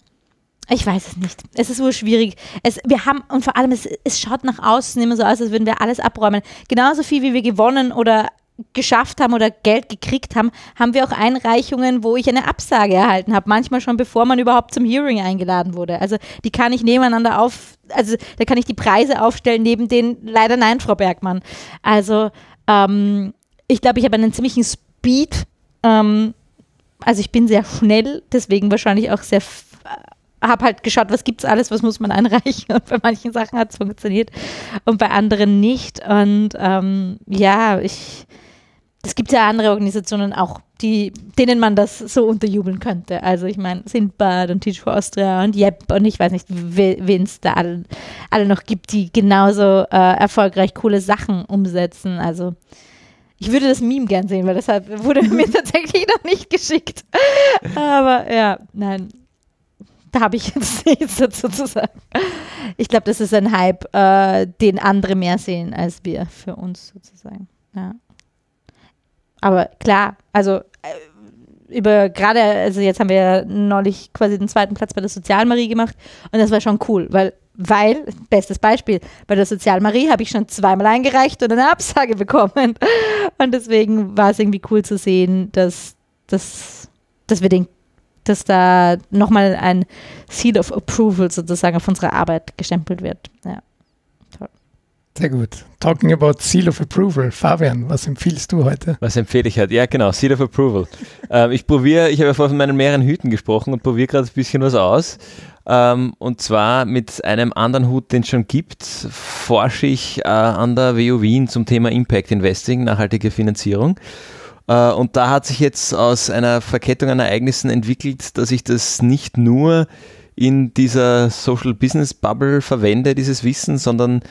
ich weiß es nicht. Es ist so schwierig. Es, wir haben, und vor allem, es, es schaut nach außen immer so aus, als würden wir alles abräumen. Genauso viel, wie wir gewonnen oder geschafft haben oder Geld gekriegt haben, haben wir auch Einreichungen, wo ich eine Absage erhalten habe. Manchmal schon bevor man überhaupt zum Hearing eingeladen wurde. Also die kann ich nebeneinander auf, also da kann ich die Preise aufstellen neben den, leider nein, Frau Bergmann. Also ähm, ich glaube, ich habe einen ziemlichen Speed. Ähm, also ich bin sehr schnell, deswegen wahrscheinlich auch sehr habe halt geschaut, was gibt es alles, was muss man einreichen. Und bei manchen Sachen hat es funktioniert und bei anderen nicht. Und ähm, ja, ich, es gibt ja andere Organisationen auch, die, denen man das so unterjubeln könnte. Also ich meine, Sindbad und Teach for Austria und Jep und ich weiß nicht, wen es da alle, alle, noch gibt, die genauso äh, erfolgreich coole Sachen umsetzen. Also ich würde das Meme gern sehen, weil das hat, wurde mir tatsächlich noch nicht geschickt. Aber ja, nein, da habe ich jetzt nichts dazu zu sagen. Ich glaube, das ist ein Hype, äh, den andere mehr sehen als wir für uns sozusagen. Ja. Aber klar, also äh, über gerade, also jetzt haben wir neulich quasi den zweiten Platz bei der Sozialmarie gemacht und das war schon cool, weil, weil, bestes Beispiel, bei der Sozialmarie habe ich schon zweimal eingereicht und eine Absage bekommen. Und deswegen war es irgendwie cool zu sehen, dass, dass, dass wir den dass da nochmal ein Seal of Approval sozusagen auf unsere Arbeit gestempelt wird. Ja. Toll. Sehr gut. Talking about Seal of Approval. Fabian, was empfiehlst du heute? Was empfehle ich heute? Ja, genau, Seal of Approval. ähm, ich probiere, ich habe ja vorhin von meinen mehreren Hüten gesprochen und probiere gerade ein bisschen was aus. Ähm, und zwar mit einem anderen Hut, den es schon gibt, forsche ich äh, an der WU Wien zum Thema Impact Investing, nachhaltige Finanzierung. Äh, und da hat sich jetzt aus einer Verkettung an Ereignissen entwickelt, dass ich das nicht nur in dieser Social Business Bubble verwende, dieses Wissen, sondern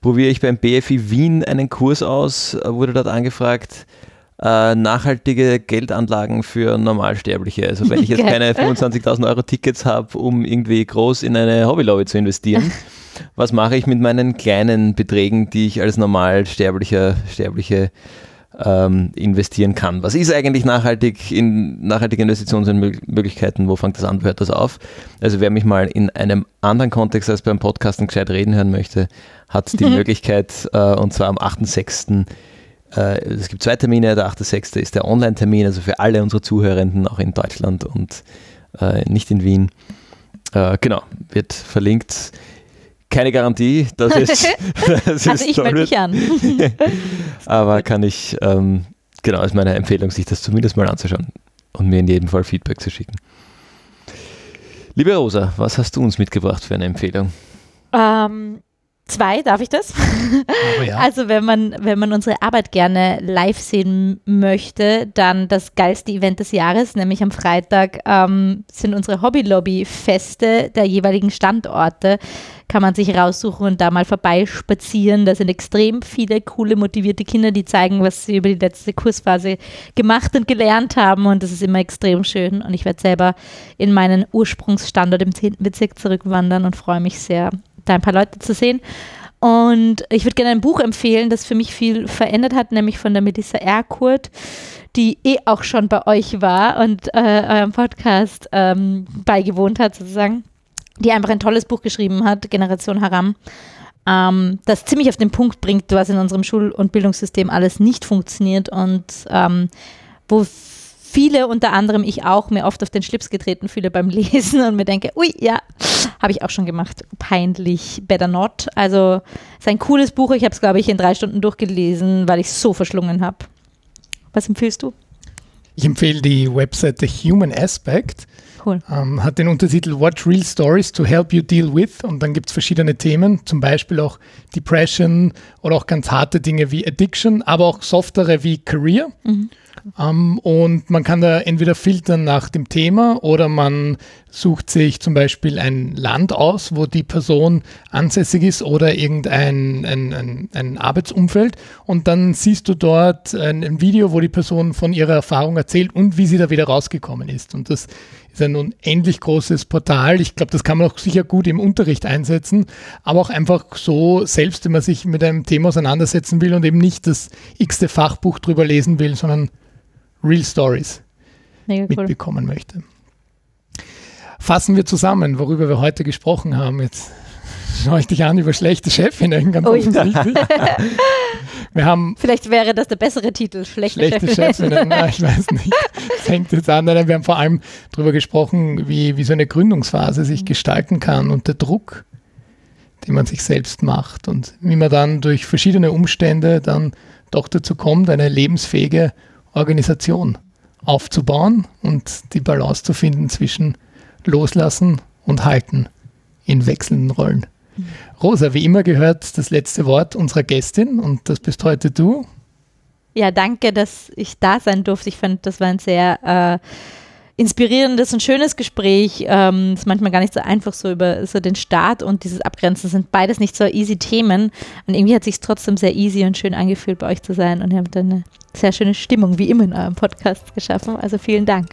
probiere ich beim BFI Wien einen Kurs aus, äh, wurde dort angefragt, äh, nachhaltige Geldanlagen für Normalsterbliche. Also wenn ich jetzt keine 25.000 Euro Tickets habe, um irgendwie groß in eine Hobbylobby zu investieren, was mache ich mit meinen kleinen Beträgen, die ich als Normalsterblicher Sterbliche ähm, investieren kann. Was ist eigentlich nachhaltig in nachhaltige Investitionsmöglichkeiten? Wo fängt das an, hört das auf? Also wer mich mal in einem anderen Kontext als beim Podcasten gescheit reden hören möchte, hat die Möglichkeit, äh, und zwar am 8.6. Äh, es gibt zwei Termine, der 8.6. ist der Online-Termin, also für alle unsere Zuhörenden, auch in Deutschland und äh, nicht in Wien. Äh, genau, wird verlinkt keine Garantie, dass es, dass Also ich melde mich an. Aber kann ich, ähm, genau, ist meine Empfehlung, sich das zumindest mal anzuschauen und mir in jedem Fall Feedback zu schicken. Liebe Rosa, was hast du uns mitgebracht für eine Empfehlung? Ähm, Zwei, darf ich das? Ja. Also wenn man, wenn man unsere Arbeit gerne live sehen möchte, dann das geilste Event des Jahres, nämlich am Freitag ähm, sind unsere Hobby-Lobby-Feste der jeweiligen Standorte. Kann man sich raussuchen und da mal vorbeispazieren. Da sind extrem viele coole, motivierte Kinder, die zeigen, was sie über die letzte Kursphase gemacht und gelernt haben. Und das ist immer extrem schön. Und ich werde selber in meinen Ursprungsstandort im 10. Bezirk zurückwandern und freue mich sehr da ein paar Leute zu sehen. Und ich würde gerne ein Buch empfehlen, das für mich viel verändert hat, nämlich von der Melissa Erkurt, die eh auch schon bei euch war und äh, eurem Podcast ähm, beigewohnt hat, sozusagen, die einfach ein tolles Buch geschrieben hat, Generation Haram, ähm, das ziemlich auf den Punkt bringt, was in unserem Schul- und Bildungssystem alles nicht funktioniert und ähm, wo viele, unter anderem ich auch, mir oft auf den Schlips getreten fühle beim Lesen und mir denke, ui, ja, habe ich auch schon gemacht. Peinlich, better not. Also es ist ein cooles Buch. Ich habe es, glaube ich, in drei Stunden durchgelesen, weil ich es so verschlungen habe. Was empfiehlst du? Ich empfehle die Webseite Human Aspect. Cool. Ähm, hat den Untertitel What Real Stories to Help You Deal With und dann gibt es verschiedene Themen, zum Beispiel auch Depression oder auch ganz harte Dinge wie Addiction, aber auch softere wie Career. Mhm. Ähm, und man kann da entweder filtern nach dem Thema oder man sucht sich zum Beispiel ein Land aus, wo die Person ansässig ist oder irgendein ein, ein, ein Arbeitsumfeld. Und dann siehst du dort ein, ein, Video, wo die Person von ihrer Erfahrung erzählt und wie sie da wieder rausgekommen ist. Und das ist ein unendlich großes Portal. Ich glaube, das kann man auch sicher gut im Unterricht einsetzen, aber auch einfach so selbst, wenn man sich mit einem Thema auseinandersetzen will und eben nicht das x-te Fachbuch drüber lesen will, sondern Real Stories Mega mitbekommen cool. möchte. Fassen wir zusammen, worüber wir heute gesprochen haben. Jetzt schaue ich dich an über schlechte Chefinnen, ganz oh, offensichtlich. Wir haben Vielleicht wäre das der bessere Titel, schlechte, schlechte Chefinnen. Na, ich weiß nicht. Das hängt jetzt an. Nein, Wir haben vor allem darüber gesprochen, wie, wie so eine Gründungsphase sich gestalten kann und der Druck, den man sich selbst macht und wie man dann durch verschiedene Umstände dann doch dazu kommt, eine lebensfähige Organisation aufzubauen und die Balance zu finden zwischen Loslassen und Halten in wechselnden Rollen. Rosa, wie immer gehört das letzte Wort unserer Gästin und das bist heute du. Ja, danke, dass ich da sein durfte. Ich fand, das war ein sehr äh, inspirierendes und schönes Gespräch. Ähm, ist manchmal gar nicht so einfach so über so den Start und dieses Abgrenzen sind beides nicht so easy Themen. Und irgendwie hat sich trotzdem sehr easy und schön angefühlt, bei euch zu sein. Und ihr habt eine sehr schöne Stimmung, wie immer in eurem Podcast geschaffen. Also vielen Dank.